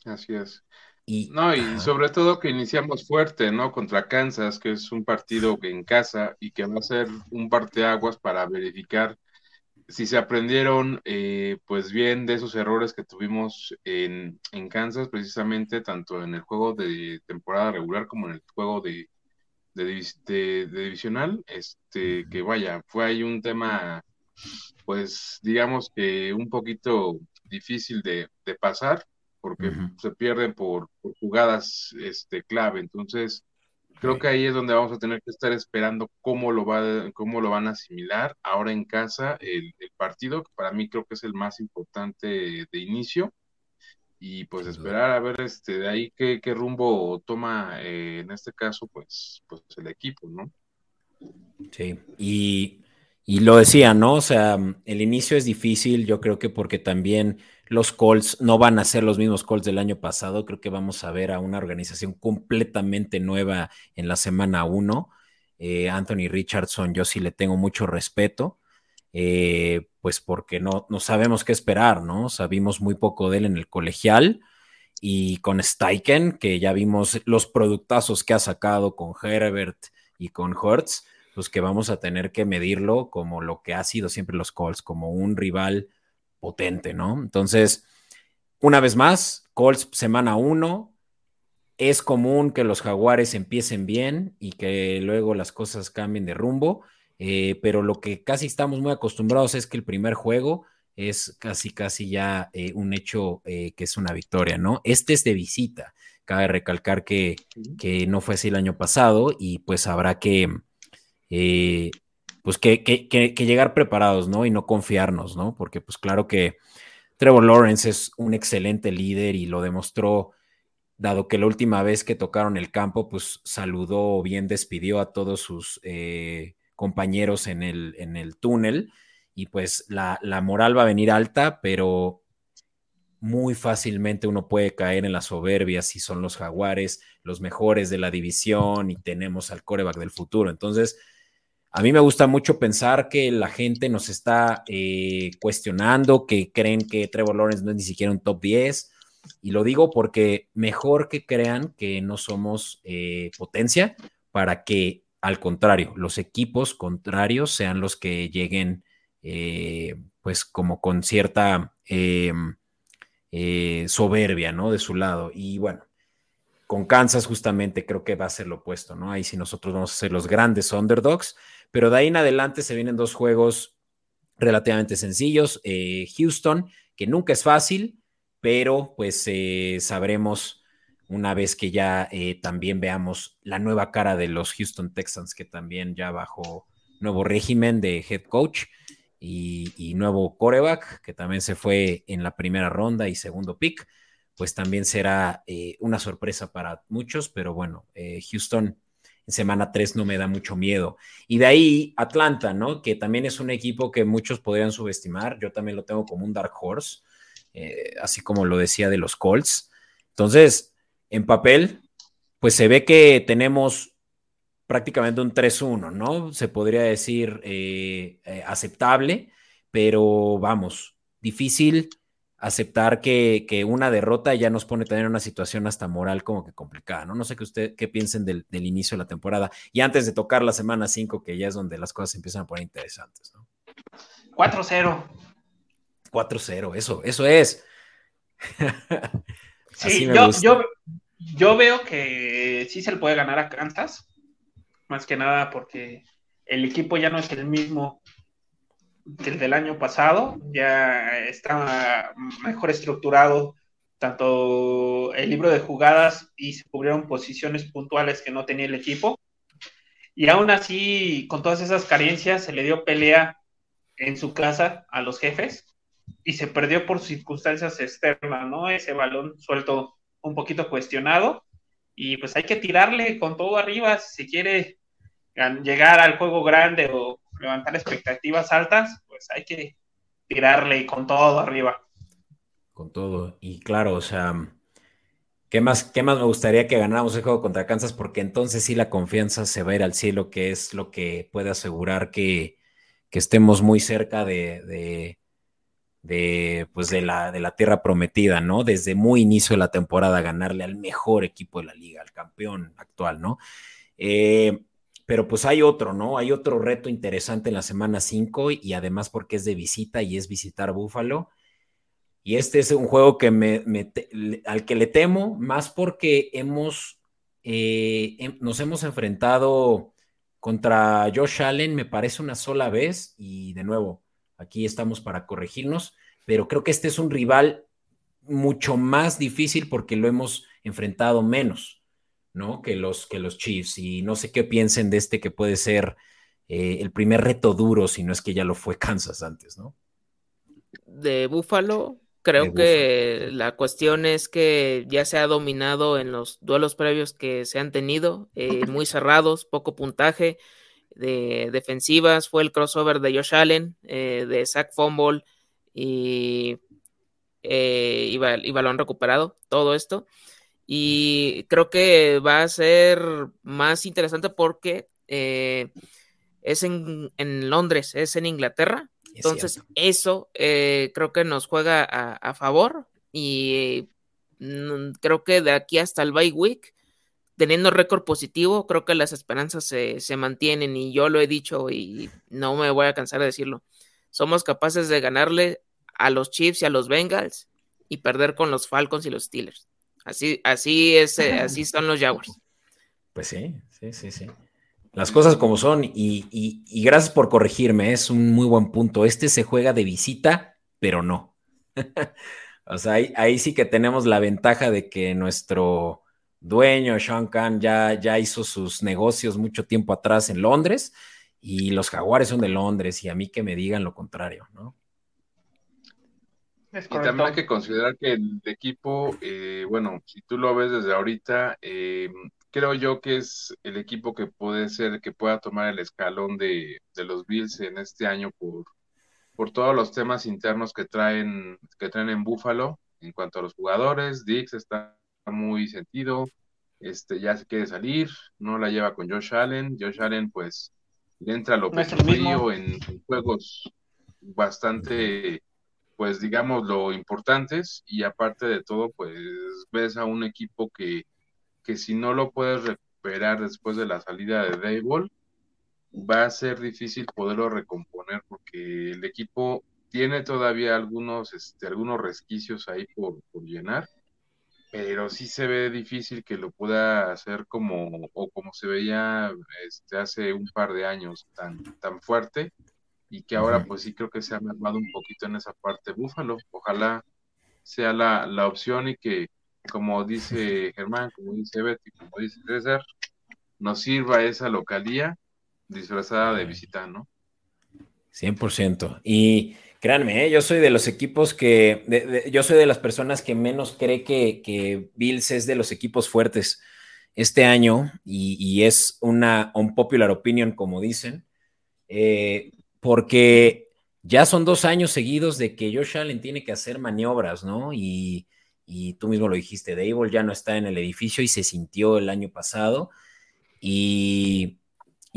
Así es. Y, no, y sobre todo que iniciamos fuerte, ¿no? Contra Kansas, que es un partido en casa y que va a ser un parteaguas para verificar si se aprendieron pues bien de esos errores que tuvimos en, Kansas, precisamente tanto en el juego de temporada regular como en el juego de, de, divisional, este, que vaya, fue ahí un tema, pues digamos que un poquito difícil de, pasar, porque se pierden por, jugadas este, clave. Entonces, creo que ahí es donde vamos a tener que estar esperando cómo lo, va, cómo lo van a asimilar ahora en casa el, partido, que para mí creo que es el más importante de inicio. Y pues esperar a ver este de ahí qué, qué rumbo toma eh, en este caso pues, pues el equipo, ¿no? Sí, y, y lo decía, ¿no? O sea, el inicio es difícil, yo creo que porque también los Colts no van a ser los mismos Colts del año pasado. Creo que vamos a ver a una organización completamente nueva en la semana 1. Eh, Anthony Richardson, yo sí le tengo mucho respeto, eh, pues porque no, no sabemos qué esperar, ¿no? Sabimos muy poco de él en el colegial y con Steichen, que ya vimos los productazos que ha sacado con Herbert y con Hertz, pues que vamos a tener que medirlo como lo que ha sido siempre los Colts, como un rival potente, ¿no? Entonces, una vez más, Colts semana uno, es común que los jaguares empiecen bien y que luego las cosas cambien de rumbo, eh, pero lo que casi estamos muy acostumbrados es que el primer juego es casi, casi ya eh, un hecho eh, que es una victoria, ¿no? Este es de visita. Cabe recalcar que, que, no fue así el año pasado y pues habrá que, pues que, que, llegar preparados, ¿no? Y no confiarnos, ¿no? Porque pues claro que Trevor Lawrence es un excelente líder y lo demostró, dado que la última vez que tocaron el campo, pues saludó bien, despidió a todos sus eh, compañeros en el, en el túnel y pues la, la moral va a venir alta, pero muy fácilmente uno puede caer en la soberbia si son los jaguares los mejores de la división y tenemos al coreback del futuro. Entonces, a mí me gusta mucho pensar que la gente nos está eh, cuestionando, que creen que Trevor Lawrence no es ni siquiera un top 10. Y lo digo porque mejor que crean que no somos eh, potencia para que, al contrario, los equipos contrarios sean los que lleguen, eh, pues, como con cierta em, soberbia, ¿no? De su lado. Y bueno, con Kansas justamente creo que va a ser lo opuesto, ¿no? Ahí sí nosotros vamos a ser los grandes underdogs pero de ahí en adelante se vienen dos juegos relativamente sencillos. Eh, Houston, que nunca es fácil, pero pues eh, sabremos una vez que ya eh, también veamos la nueva cara de los Houston Texans, que también ya bajo nuevo régimen de head coach y, nuevo coreback, que también se fue en la primera ronda y segundo pick, pues también será una sorpresa para muchos, pero bueno, Houston semana 3 no me da mucho miedo. Y de ahí Atlanta, ¿no? Que también es un equipo que muchos podrían subestimar. Yo también lo tengo como un dark horse, eh, así como lo decía de los Colts. Entonces, en papel, pues se ve que tenemos prácticamente un 3-1, ¿no? Se podría decir eh, eh, aceptable, pero vamos, difícil aceptar que, una derrota ya nos pone también en una situación hasta moral como que complicada, ¿no? No sé qué usted qué piensen del, inicio de la temporada y antes de tocar la semana 5, que ya es donde las cosas empiezan a poner interesantes, ¿no? 4-0. 4-0, eso, eso es. <laughs> sí, yo, yo, yo veo que sí se le puede ganar a Kansas, más que nada porque el equipo ya no es el mismo desde el año pasado, ya está mejor estructurado tanto el libro de jugadas y se cubrieron posiciones puntuales que no tenía el equipo. Y aún así, con todas esas carencias, se le dio pelea en su casa a los jefes y se perdió por circunstancias externas, ¿no? Ese balón suelto un poquito cuestionado y pues hay que tirarle con todo arriba si quiere llegar al juego grande o levantar expectativas altas, pues hay que tirarle con todo arriba. Con todo. Y claro, o sea, ¿qué más, qué más me gustaría que ganáramos el juego contra Kansas? Porque entonces sí la confianza se va a ir al cielo, que es lo que puede asegurar que, estemos muy cerca de, de, pues de la, de la tierra prometida, ¿no? Desde muy inicio de la temporada, ganarle al mejor equipo de la liga, al campeón actual, ¿no? Eh, pero pues hay otro, ¿no? Hay otro reto interesante en la semana 5 y además porque es de visita y es visitar Búfalo. Y este es un juego que me, al que le temo, más porque hemos, eh, em, nos hemos enfrentado contra Josh Allen, me parece una sola vez, y de nuevo, aquí estamos para corregirnos, pero creo que este es un rival mucho más difícil porque lo hemos enfrentado menos, ¿no? Que los, que los Chiefs. Y no sé qué piensen de este que puede ser eh, el primer reto duro, si no es que ya lo fue Kansas antes, ¿no? De Buffalo, creo que la cuestión es que ya se ha dominado en los duelos previos que se han tenido, eh, muy cerrados, poco puntaje de defensivas, fue el crossover de Josh Allen, eh, de Zach Fumble y, eh, y, balón recuperado, todo esto. Y creo que va a ser más interesante porque eh, es en, Londres, es en Inglaterra. Entonces, eso creo que nos juega a, favor y mm, creo que de aquí hasta el bye week teniendo récord positivo, creo que las esperanzas se, mantienen y yo lo he dicho y no me voy a cansar de decirlo. Somos capaces de ganarle a los Chiefs y a los Bengals y perder con los Falcons y los Steelers. Así, así es, eh, así son los Jaguars. Pues sí, sí, sí, sí. Las cosas como son y, gracias por corregirme, es un muy buen punto. Este se juega de visita, pero no. <laughs> o sea, ahí sí que tenemos la ventaja de que nuestro dueño, Sean Khan, ya, ya hizo sus negocios mucho tiempo atrás en Londres y los jaguares son de Londres y a mí que me digan lo contrario, ¿no? Y también hay que considerar que el equipo, eh, bueno, si tú lo ves desde ahorita, eh, creo yo que es el equipo que puede ser, que pueda tomar el escalón de, de los Bills en este año por, por todos los temas internos que traen, que traen en Búfalo en cuanto a los jugadores. Dix está muy sentido, este, ya se quiere salir, no la lleva con Josh Allen, Josh Allen pues le entra lo que frío en, juegos bastante, pues digamos, lo importantes y aparte de todo, pues ves a un equipo que, que si no lo puedes recuperar después de la salida de Dayball, va a ser difícil poderlo recomponer porque el equipo tiene todavía algunos, este, algunos resquicios ahí por, por llenar pero sí se ve difícil que lo pueda hacer como o como se veía este, hace un par de años tan tan fuerte y que ahora pues sí creo que se ha mermado un poquito en esa parte Búfalo. Ojalá sea la, la opción y que como dice Germán como dice Betty como dice César nos sirva esa localía disfrazada de visita no 100% y Créanme, ¿eh? yo soy de los equipos que, yo soy de las personas que menos cree que, Bills es de los equipos fuertes este año y, es una popular opinion, como dicen, eh, porque ya son dos años seguidos de que Josh Allen tiene que hacer maniobras, ¿no? Y, tú mismo lo dijiste, Dable ya no está en el edificio y se sintió el año pasado. Y,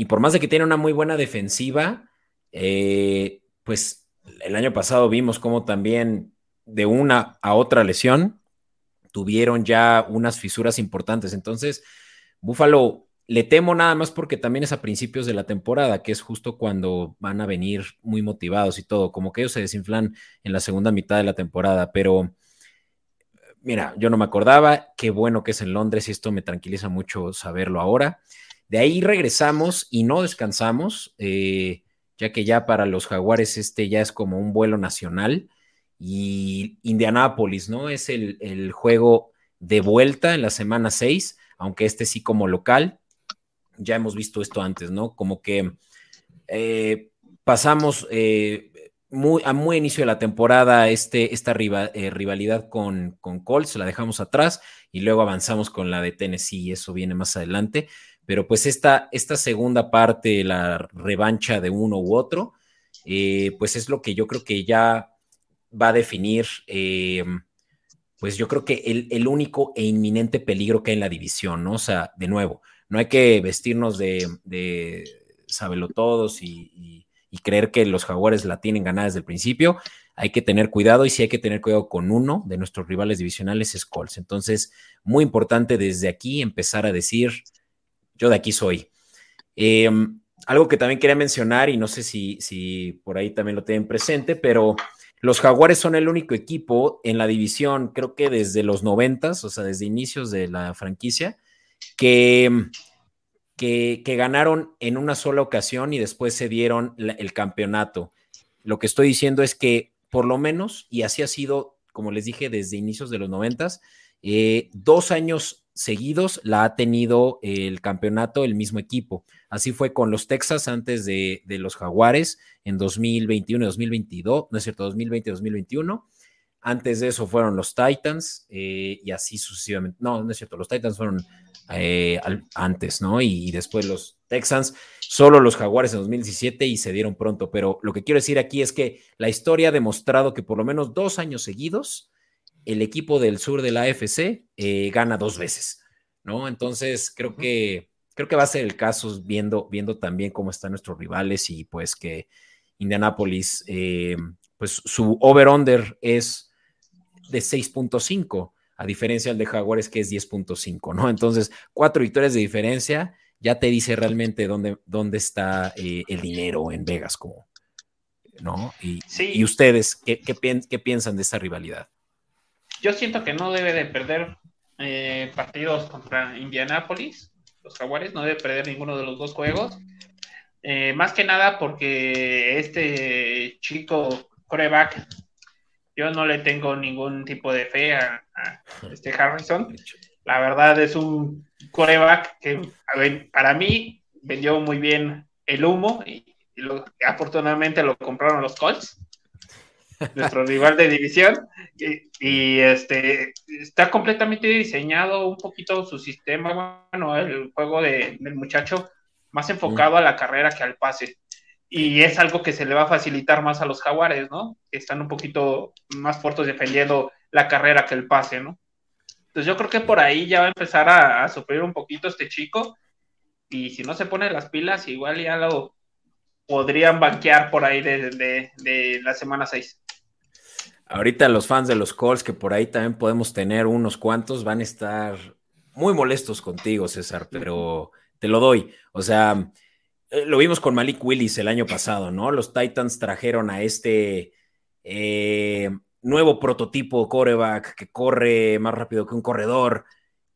por más de que tiene una muy buena defensiva, eh, pues el año pasado vimos cómo también de una a otra lesión tuvieron ya unas fisuras importantes. Entonces, Búfalo, le temo nada más porque también es a principios de la temporada, que es justo cuando van a venir muy motivados y todo, como que ellos se desinflan en la segunda mitad de la temporada, pero mira, yo no me acordaba, qué bueno que es en Londres y esto me tranquiliza mucho saberlo ahora. De ahí regresamos y no descansamos. Eh, ya que ya para los jaguares este ya es como un vuelo nacional. Y Indianápolis, ¿no? Es el, juego de vuelta en la semana 6, aunque este sí como local. Ya hemos visto esto antes, ¿no? Como que eh, pasamos eh, muy, a muy inicio de la temporada este, esta eh, rivalidad con, con Colts, la dejamos atrás y luego avanzamos con la de Tennessee y eso viene más adelante. Pero pues esta, esta segunda parte, la revancha de uno u otro, pues es lo que yo creo que ya va a definir, pues yo creo que el, único e inminente peligro que hay en la división, ¿no? O sea, de nuevo, no hay que vestirnos de, de todos y, y, creer que los jaguares la tienen ganada desde el principio. Hay que tener cuidado y si hay que tener cuidado con uno de nuestros rivales divisionales es Colts. Entonces, muy importante desde aquí empezar a decir, yo de aquí soy. Em, algo que también quería mencionar, y no sé si, si por ahí también lo tienen presente, pero los Jaguares son el único equipo en la división, creo que desde los noventas, o sea, desde inicios de la franquicia, que, que, ganaron en una sola ocasión y después se dieron el campeonato. Lo que estoy diciendo es que por lo menos, y así ha sido como les dije, desde inicios de los noventas. Eh, dos años seguidos la ha tenido el campeonato el mismo equipo. Así fue con los Texas antes de, los Jaguares en 2021 y 2022, no es cierto, 2020 y 2021. Antes de eso fueron los Titans eh, y así sucesivamente. No, no es cierto, los Titans fueron eh, antes, ¿no? Y, después los Texans, solo los Jaguares en 2017 y se dieron pronto. Pero lo que quiero decir aquí es que la historia ha demostrado que por lo menos dos años seguidos el equipo del sur de la AFC eh, gana dos veces, ¿no? Entonces creo que creo que va a ser el caso viendo, viendo también cómo están nuestros rivales y pues que Indianapolis, pues su over-under es de 6.5, a diferencia del de Jaguares que es 10.5, ¿no? Entonces, cuatro victorias de diferencia ya te dice realmente dónde, dónde está eh, el dinero en Vegas, como, ¿no? Y, y ustedes, ¿qué, qué, piensan de esta rivalidad? Yo siento que no debe de perder eh, partidos contra Indianapolis, los Jaguares, no debe perder ninguno de los dos juegos. Eh, más que nada porque este chico coreback yo no le tengo ningún tipo de fe a, <laughs> este Harrison. La verdad es un coreback que para mí vendió muy bien el humo y, afortunadamente lo compraron los Colts, <laughs> nuestro rival de división. Y, este está completamente diseñado un poquito su sistema, bueno, el juego del muchacho más enfocado a la carrera que al pase y es algo que se le va a facilitar más a los jaguares, ¿no? Que están un poquito más fuertes defendiendo la carrera que el pase, ¿no? Entonces yo creo que por ahí ya va a empezar a, sufrir un poquito este chico y si no se pone las pilas, igual ya lo podrían banquear por ahí de, de la semana 6. Ahorita los fans de los Colts, que por ahí también podemos tener unos cuantos, van a estar muy molestos contigo, César, pero te lo doy. O sea, lo vimos con Malik Willis el año pasado, ¿no? Los Titans trajeron a este eh, nuevo prototipo coreback que corre más rápido que un corredor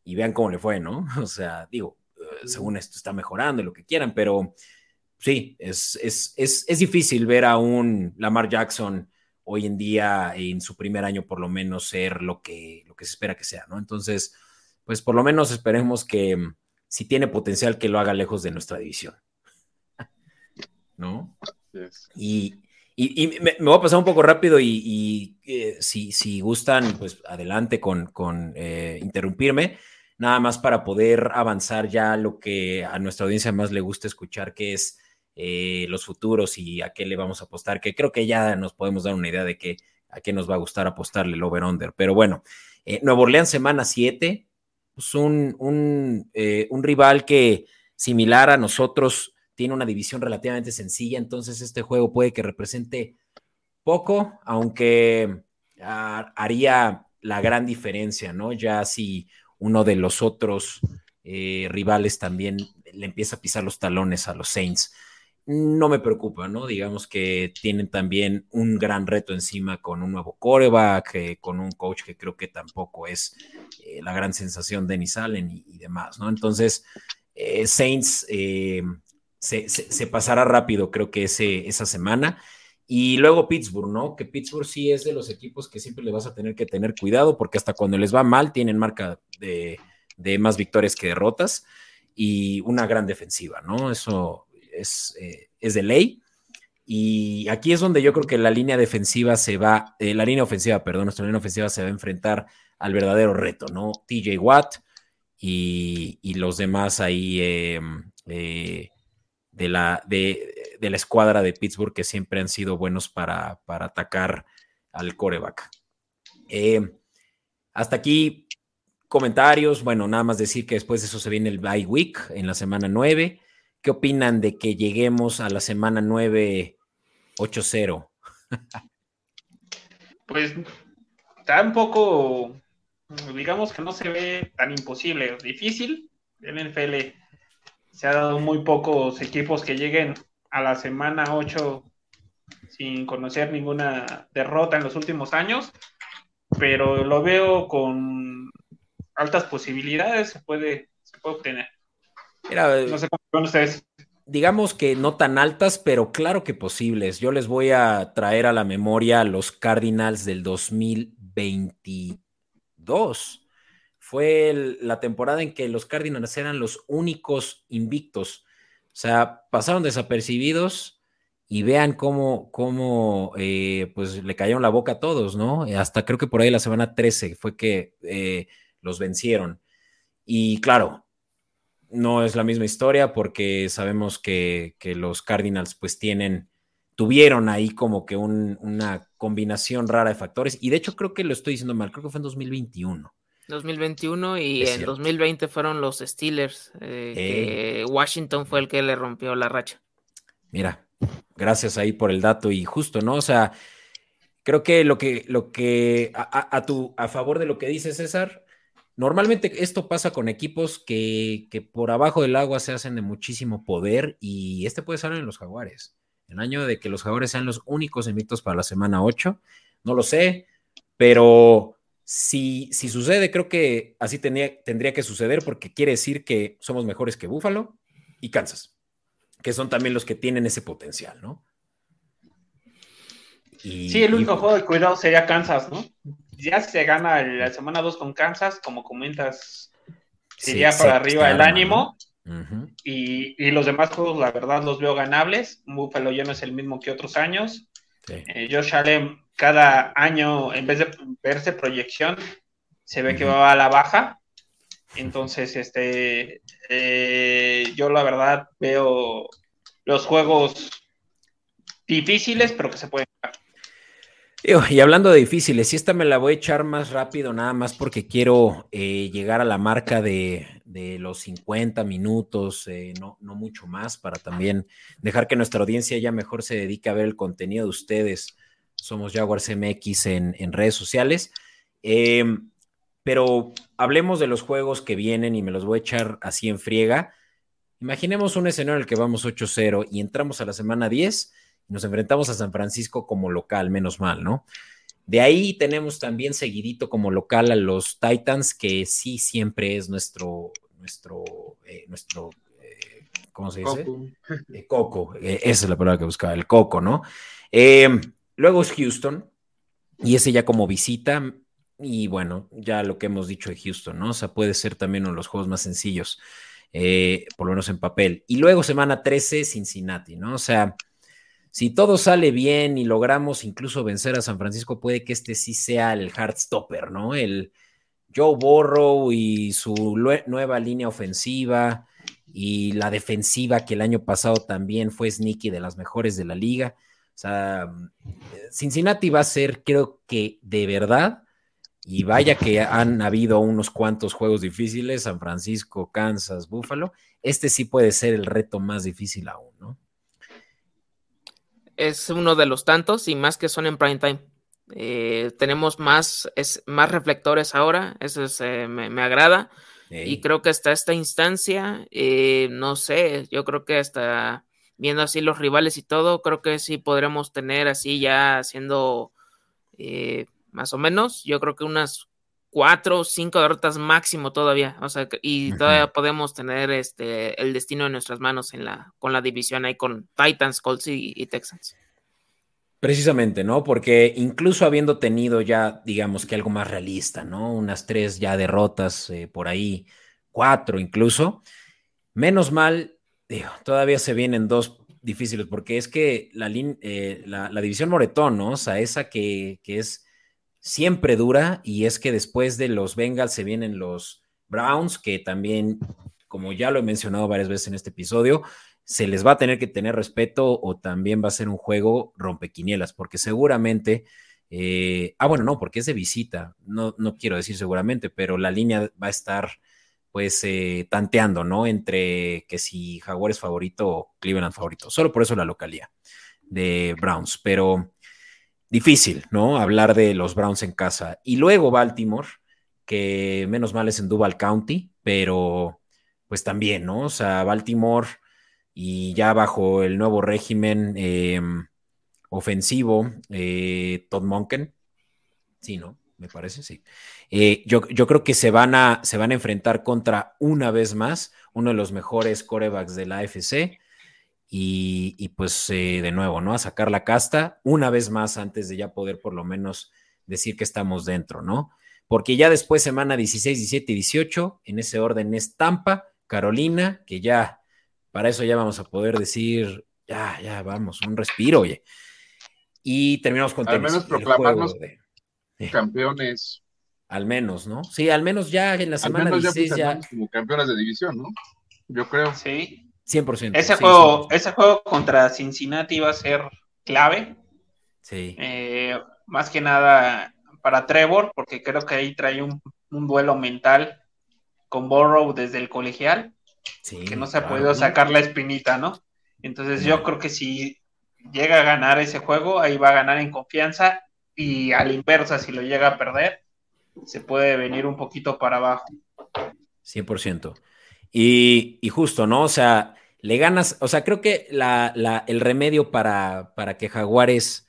y vean cómo le fue, ¿no? <laughs> O sea, digo, eh, según esto está mejorando y lo que quieran, pero sí, es, es, es, difícil ver a un Lamar Jackson hoy en día, en su primer año por lo menos, ser lo que, lo que se espera que sea, ¿no? Entonces, pues por lo menos esperemos que mm, si tiene potencial que lo haga lejos de nuestra división. ¿No? Y, me, voy a pasar un poco rápido y, eh, si, gustan, pues adelante con, eh, interrumpirme, nada más para poder avanzar ya lo que a nuestra audiencia más le gusta escuchar, que es eh, los futuros y a qué le vamos a apostar, que creo que ya nos podemos dar una idea de que, a qué nos va a gustar apostarle el over-under. Pero bueno, Nuevo Orleans semana 7, pues un, un rival que similar a nosotros tiene una división relativamente sencilla, entonces este juego puede que represente poco, aunque ah, haría la gran diferencia, ¿no? Ya si uno de los otros eh, rivales también le empieza a pisar los talones a los Saints, no me preocupa, ¿no? Digamos que tienen también un gran reto encima con un nuevo coreback, eh, con un coach que creo que tampoco es eh, la gran sensación, Denis Allen y, y demás, ¿no? Entonces, Saints se, pasará rápido, creo que ese, esa semana. Y luego Pittsburgh, ¿no? Que Pittsburgh sí es de los equipos que siempre le vas a tener que tener cuidado, porque hasta cuando les va mal tienen marca de, más victorias que derrotas y una gran defensiva, ¿no? Eso es, eh, es, de ley. Y aquí es donde yo creo que la línea defensiva se va, eh, la línea ofensiva, perdón, nuestra línea ofensiva se va a enfrentar al verdadero reto, ¿no? TJ Watt y, los demás ahí. Em, eh, de la, de, la escuadra de Pittsburgh que siempre han sido buenos para, atacar al coreback. Eh, hasta aquí comentarios. Bueno, nada más decir que después de eso se viene el bye week en la semana 9. ¿Qué opinan de que lleguemos a la semana 9 8-0? pues está un poco, digamos que no se ve tan imposible, difícil. El NFL se ha dado muy pocos equipos que lleguen a la semana 8 sin conocer ninguna derrota en los últimos años, pero lo veo con altas posibilidades, se puede, se puede obtener. no sé cómo ustedes. Digamos que no tan altas, pero claro que posibles. Yo les voy a traer a la memoria los Cardinals del 2020 22 fue la temporada en que los Cardinals eran los únicos invictos. O sea, pasaron desapercibidos y vean cómo, cómo eh, pues le cayeron la boca a todos, ¿no? Hasta creo que por ahí la semana 13 fue que eh, los vencieron. Y claro, no es la misma historia porque sabemos que, los Cardinals pues tienen, tuvieron ahí como que una combinación rara de factores. Y de hecho creo que lo estoy diciendo mal, creo que fue en 2021. 2021 y en 2020 fueron los Steelers. Eh, Washington fue el que le rompió la racha. Mira, gracias ahí por el dato y justo, ¿no? O sea, creo que lo que, lo que a, tu, a favor de lo que dice César, Normalmente esto pasa con equipos que, por abajo del agua se hacen de muchísimo poder y este puede ser en los Jaguares. El año de que los Jaguares sean los únicos invictos para la semana 8, no lo sé, pero si, si sucede, creo que así tendría que suceder porque quiere decir que somos mejores que Buffalo y Kansas, que son también los que tienen ese potencial, ¿no? sí, el único juego de cuidado sería Kansas, ¿no? ya se gana la semana 2 con Kansas, como comentas, sería para arriba el ánimo. y, los demás juegos, la verdad, los veo ganables. Buffalo ya no es el mismo que otros años. Eh, Josh Allen, cada año, en vez de verse proyección, se ve que va a la baja. Entonces, este, eh, yo la verdad veo los juegos difíciles, pero que se pueden. Y hablando de difíciles, si esta me la voy a echar más rápido, nada más porque quiero eh, llegar a la marca de, los 50 minutos, eh, no, no, mucho más, para también dejar que nuestra audiencia ya mejor se dedique a ver el contenido de ustedes. Somos Jaguars MX en, en redes sociales. Em, pero hablemos de los juegos que vienen y me los voy a echar así en friega. Imaginemos un escenario en el que vamos 8-0 y entramos a la semana 10 nos enfrentamos a San Francisco como local, menos mal, ¿no? De ahí tenemos también seguidito como local a los Titans, que sí siempre es nuestro, nuestro, eh, nuestro, eh, ¿cómo se dice? Coco. <laughs> Eh, coco, esa es la palabra que buscaba, el coco, ¿no? luego es Houston, y ese ya como visita, y bueno, ya lo que hemos dicho de Houston, ¿no? O sea, puede ser también uno de los juegos más sencillos, por lo menos en papel. Y luego semana 13, Cincinnati, ¿no? O sea, si todo sale bien y logramos incluso vencer a San Francisco, puede que este sí sea el stopper, ¿no? El Joe Borrow y su nueva línea ofensiva y la defensiva que el año pasado también fue sneaky de las mejores de la liga. O sea, Cincinnati va a ser, creo que de verdad, y vaya que han habido unos cuantos juegos difíciles, San Francisco, Kansas, Buffalo, este sí puede ser el reto más difícil aún, ¿no? Es uno de los tantos y más que son en prime time. Eh, tenemos más, es, más reflectores ahora, eso eh, me, agrada. Y creo que hasta esta instancia, eh, no sé, yo creo que hasta viendo así los rivales y todo, creo que sí podremos tener así ya haciendo más o menos, yo creo que unas cuatro o cinco derrotas máximo todavía. O sea, y todavía podemos tener este el destino en nuestras manos en la, con la división ahí con Titans, Colts y, Texans. Precisamente, ¿no? Porque incluso habiendo tenido ya, digamos que algo más realista, ¿no? Unas tres ya derrotas eh, por ahí, cuatro incluso. Menos mal, digo, todavía se vienen dos difíciles, porque es que la, eh, la, la división Moretón, ¿no? O sea, esa que, que es siempre dura y es que después de los Bengals se vienen los Browns, que también, como ya lo he mencionado varias veces en este episodio, se les va a tener que tener respeto o también va a ser un juego rompequinielas, porque seguramente, eh, ah, bueno, no, porque es de visita, no, no quiero decir seguramente, pero la línea va a estar pues eh, tanteando, ¿no? Entre que si Jaguar es favorito o Cleveland favorito, solo por eso la localía de Browns, pero difícil, ¿no? Hablar de los Browns en casa. Y luego Baltimore, que menos mal es en Duval County, pero pues también, ¿no? O sea, Baltimore y ya bajo el nuevo régimen em, ofensivo, eh, Todd Monken, sí, ¿no? Me parece, sí. Eh, yo, yo, creo que se van, a, se van a enfrentar contra, una vez más, uno de los mejores corebacks de la AFC y, pues eh, de nuevo, ¿no? A sacar la casta una vez más antes de ya poder por lo menos decir que estamos dentro, ¿no? Porque ya después, semana 16, 17 y 18, en ese orden es Tampa, Carolina, que ya, para eso ya vamos a poder decir, ya, ya, vamos, un respiro, oye. Y terminamos con Al menos proclamarnos campeones. Al menos, ¿no? Sí, al menos ya en la semana 16 ya, Como campeones de división, ¿no? Yo creo. Sí. 100%. Ese, juego, 100%. ese juego contra Cincinnati va a ser clave. Sí. Eh, más que nada para Trevor, porque creo que ahí trae un, un duelo mental con Burrow desde el colegial, sí, que no se ha claro. podido sacar la espinita, ¿no? Entonces yo creo que si llega a ganar ese juego, ahí va a ganar en confianza y a la inversa, si lo llega a perder, se puede venir un poquito para abajo. 100%. Y, y justo, ¿no? O sea, le ganas, o sea, creo que la, la, el remedio para, para que Jaguares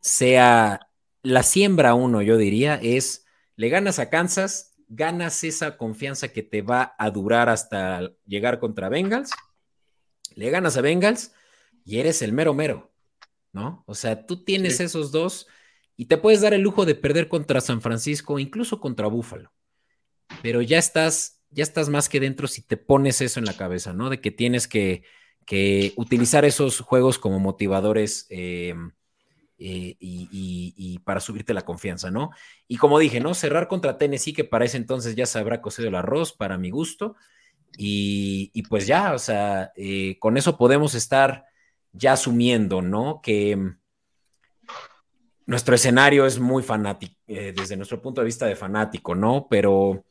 sea la siembra uno, yo diría, es le ganas a Kansas, ganas esa confianza que te va a durar hasta llegar contra Bengals, le ganas a Bengals y eres el mero mero, ¿no? O sea, tú tienes Sí. esos dos y te puedes dar el lujo de perder contra San Francisco, incluso contra Buffalo, pero ya estás, ya estás más que dentro si te pones eso en la cabeza, ¿no? De que tienes que, que utilizar esos juegos como motivadores eh, eh, y, para subirte la confianza, ¿no? Y como dije, ¿no? Cerrar contra Tennessee, que para ese entonces ya se habrá cocido el arroz, para mi gusto. Y, pues ya, o sea, eh, con eso podemos estar ya asumiendo, ¿no? Que mm, nuestro escenario es muy fanático, desde nuestro punto de vista de fanático, ¿no? Pero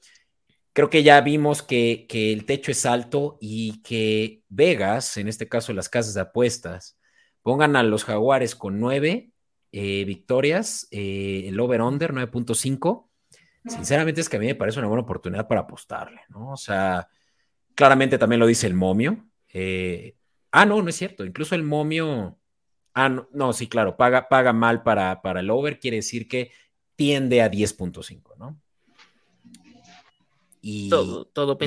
creo que ya vimos que, que el techo es alto y que Vegas, en este caso las casas de apuestas, pongan a los jaguares con nueve eh, victorias, eh, el over-under 9.5. Sinceramente es que a mí me parece una buena oportunidad para apostarle, ¿no? O sea, claramente también lo dice el momio. Eh, ah, no, no es cierto. Incluso el momio. Ah, no, no sí, claro, paga, paga mal para, para el over, quiere decir que tiende a 10.5, ¿no? Y, Todo, todo y,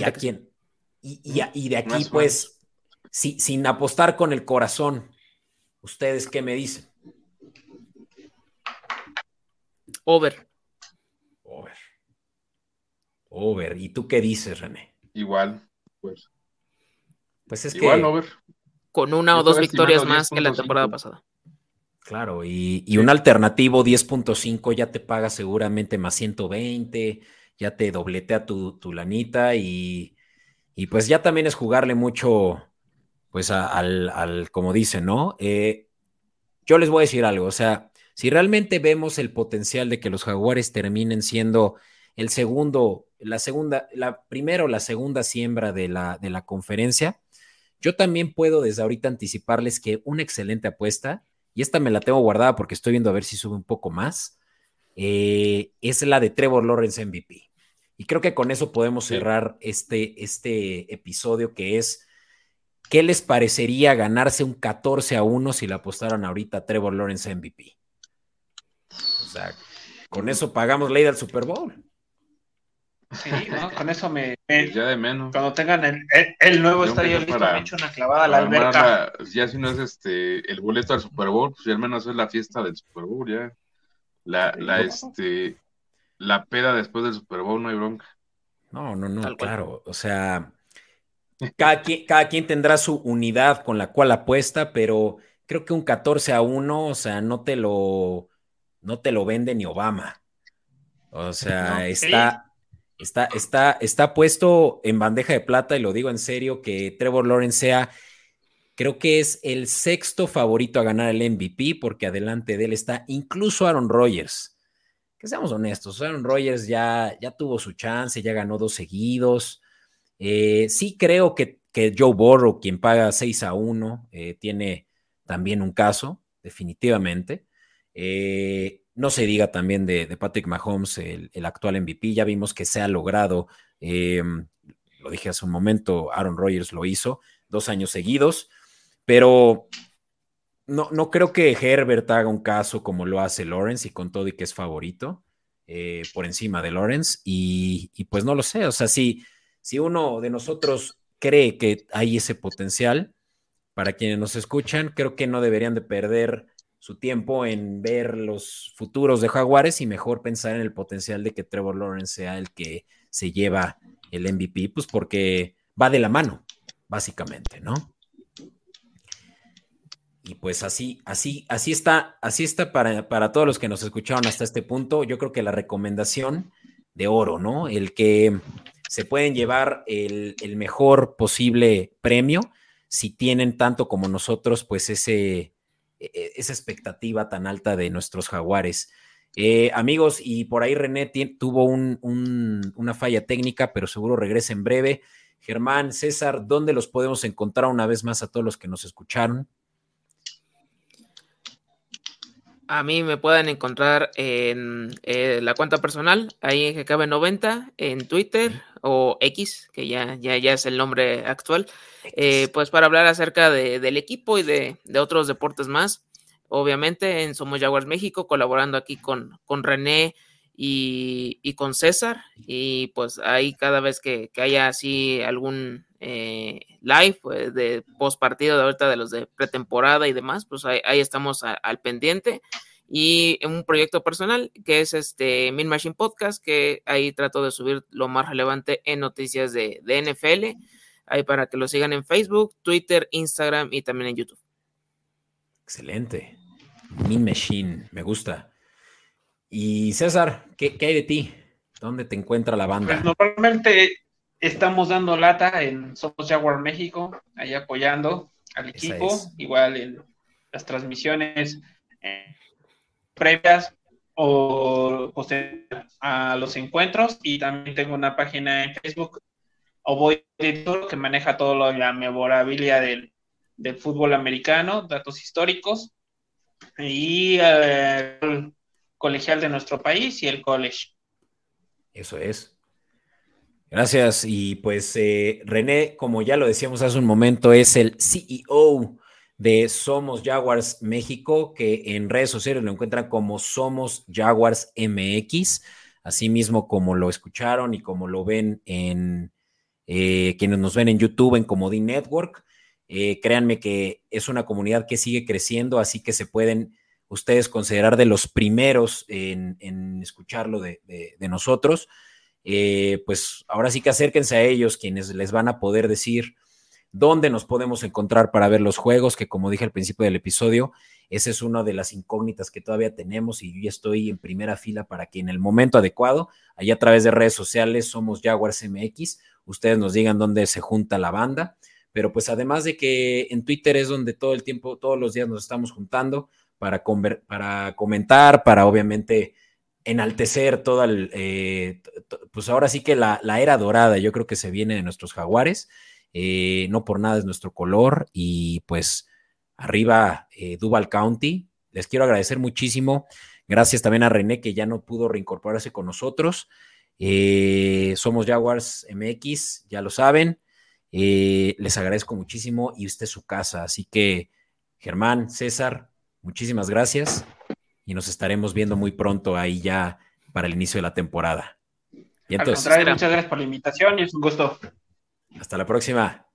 y, y a- y de aquí, pues, si- sin apostar con el corazón, ¿ustedes qué me dicen? Over. Over. Over. ¿Y tú qué dices, René? Igual, pues. Pues es igual, que, over. Con una o dos victorias más que la 10.5. temporada pasada. claro, y, y un alternativo 10.5 ya te paga seguramente más 120, ya te dobletea tu, tu lanita y, y pues ya también es jugarle mucho, pues al, al, como dicen, ¿no? Eh, yo les voy a decir algo, o sea, si realmente vemos el potencial de que los jaguares terminen siendo el segundo, la segunda, la primera o la segunda siembra de la, de la conferencia, yo también puedo desde ahorita anticiparles que una excelente apuesta, y esta me la tengo guardada porque estoy viendo a ver si sube un poco más, eh, es la de Trevor Lawrence MVP. Y creo que con eso podemos Sí. cerrar este, este episodio que es, ¿qué les parecería ganarse un 14 a 1 si le apostaran ahorita a Trevor Lawrence MVP? O sea, con eso pagamos ley del Super Bowl. Sí, ¿no? <laughs> Con eso me, me- ya de menos. cuando tengan el, el- el nuevo Yo estadio listo, para- me echo una clavada a la alberca. la- ya si no es este el boleto al Super Bowl, pues ya al menos es la fiesta del Super Bowl, ya. La, la, este, la peda después del Super Bowl, no hay bronca. No, no, no, Tal cual. claro. O sea, cada quien, cada quien tendrá su unidad con la cual apuesta, pero creo que un 14 a 1, o sea, no te lo, no te lo vende ni Obama. O sea, No, está, está, está, está puesto en bandeja de plata, y lo digo en serio, que Trevor Lawrence sea, creo que es el sexto favorito a ganar el MVP, porque adelante de él está incluso Aaron Rodgers que seamos honestos, Aaron Rodgers ya, ya tuvo su chance, ya ganó dos seguidos. Eh, sí creo que, que, Joe Burrow, quien paga 6 a 1, eh, tiene también un caso, definitivamente. Eh, no se diga también de, Patrick Mahomes, el, actual MVP, ya vimos que se ha logrado, lo dije hace un momento, Aaron Rodgers lo hizo, dos años seguidos, pero no, no creo que Herbert haga un caso como lo hace Lawrence y con todo y que es favorito eh, por encima de Lawrence. Y, y, pues no lo sé. O sea, si, si uno de nosotros cree que hay ese potencial, para quienes nos escuchan, creo que no deberían de perder su tiempo en ver los futuros de Jaguares y mejor pensar en el potencial de que Trevor Lawrence sea el que se lleva el MVP, pues porque va de la mano, básicamente, ¿no? Pues así, así, así está, así está para, para todos los que nos escucharon hasta este punto. Yo creo que la recomendación de oro, ¿no? El que se pueden llevar el, mejor posible premio si tienen tanto como nosotros, pues ese, e, esa expectativa tan alta de nuestros jaguares. Eh, amigos, y por ahí René tuvo una falla técnica, pero seguro regresa en breve. Germán, César, ¿dónde los podemos encontrar una vez más a todos los que nos escucharon? A mí me pueden encontrar en eh, la cuenta personal, ahí en GKB90, en Twitter o X, que ya, ya, ya es el nombre actual, eh, pues para hablar acerca del equipo y de, otros deportes más. Obviamente en Somos Jaguars México, colaborando aquí con, con René y, con César. Y pues ahí cada vez que, haya así algún eh, live pues, de post partido de ahorita de los de pretemporada y demás, pues ahí, estamos al pendiente. Y un proyecto personal que es este Min Machine Podcast, que ahí trato de subir lo más relevante en noticias de, de NFL. Ahí para que lo sigan en Facebook, Twitter, Instagram y también en YouTube. Excelente. Min Machine, me gusta. Y César, ¿qué, hay de ti? ¿Dónde te encuentra la banda? Pues normalmente estamos dando lata en Somos Jaguar México, ahí apoyando al equipo, igual en las transmisiones eh, previas o a los encuentros y también tengo una página en Facebook o voy que maneja todo lo, la memorabilia del, del, fútbol americano, datos históricos y eh, colegial de nuestro país y el college. Eso es. Gracias. Y pues eh, René, como ya lo decíamos hace un momento, es el CEO de Somos Jaguars México, que en redes sociales lo encuentran como Somos Jaguars MX, así mismo como lo escucharon y como lo ven en eh, quienes nos ven en YouTube en Comodín Network. Eh, créanme que es una comunidad que sigue creciendo, así que se pueden ustedes considerar de los primeros en, escucharlo de, nosotros, eh, pues ahora sí que acérquense a ellos, quienes les van a poder decir dónde nos podemos encontrar para ver los juegos, que como dije al principio del episodio, esa es una de las incógnitas que todavía tenemos y yo ya estoy en primera fila para que en el momento adecuado, allá a través de redes sociales, somos Jaguars MX, ustedes nos digan dónde se junta la banda. Pero pues además de que en Twitter es donde todo el tiempo, todos los días nos estamos juntando, para, para comentar, para obviamente enaltecer toda el, eh, pues ahora sí que la, era dorada, yo creo que se viene de nuestros jaguares, eh, no por nada es nuestro color y pues arriba eh, Duval County, les quiero agradecer muchísimo, gracias también a René que ya no pudo reincorporarse con nosotros, somos Jaguars MX, ya lo saben, les agradezco muchísimo y usted es su casa, así que Germán, César, Muchísimas gracias y nos estaremos viendo muy pronto ahí ya para el inicio de la temporada. Y entonces, Al muchas gracias por la invitación y es un gusto. Hasta la próxima.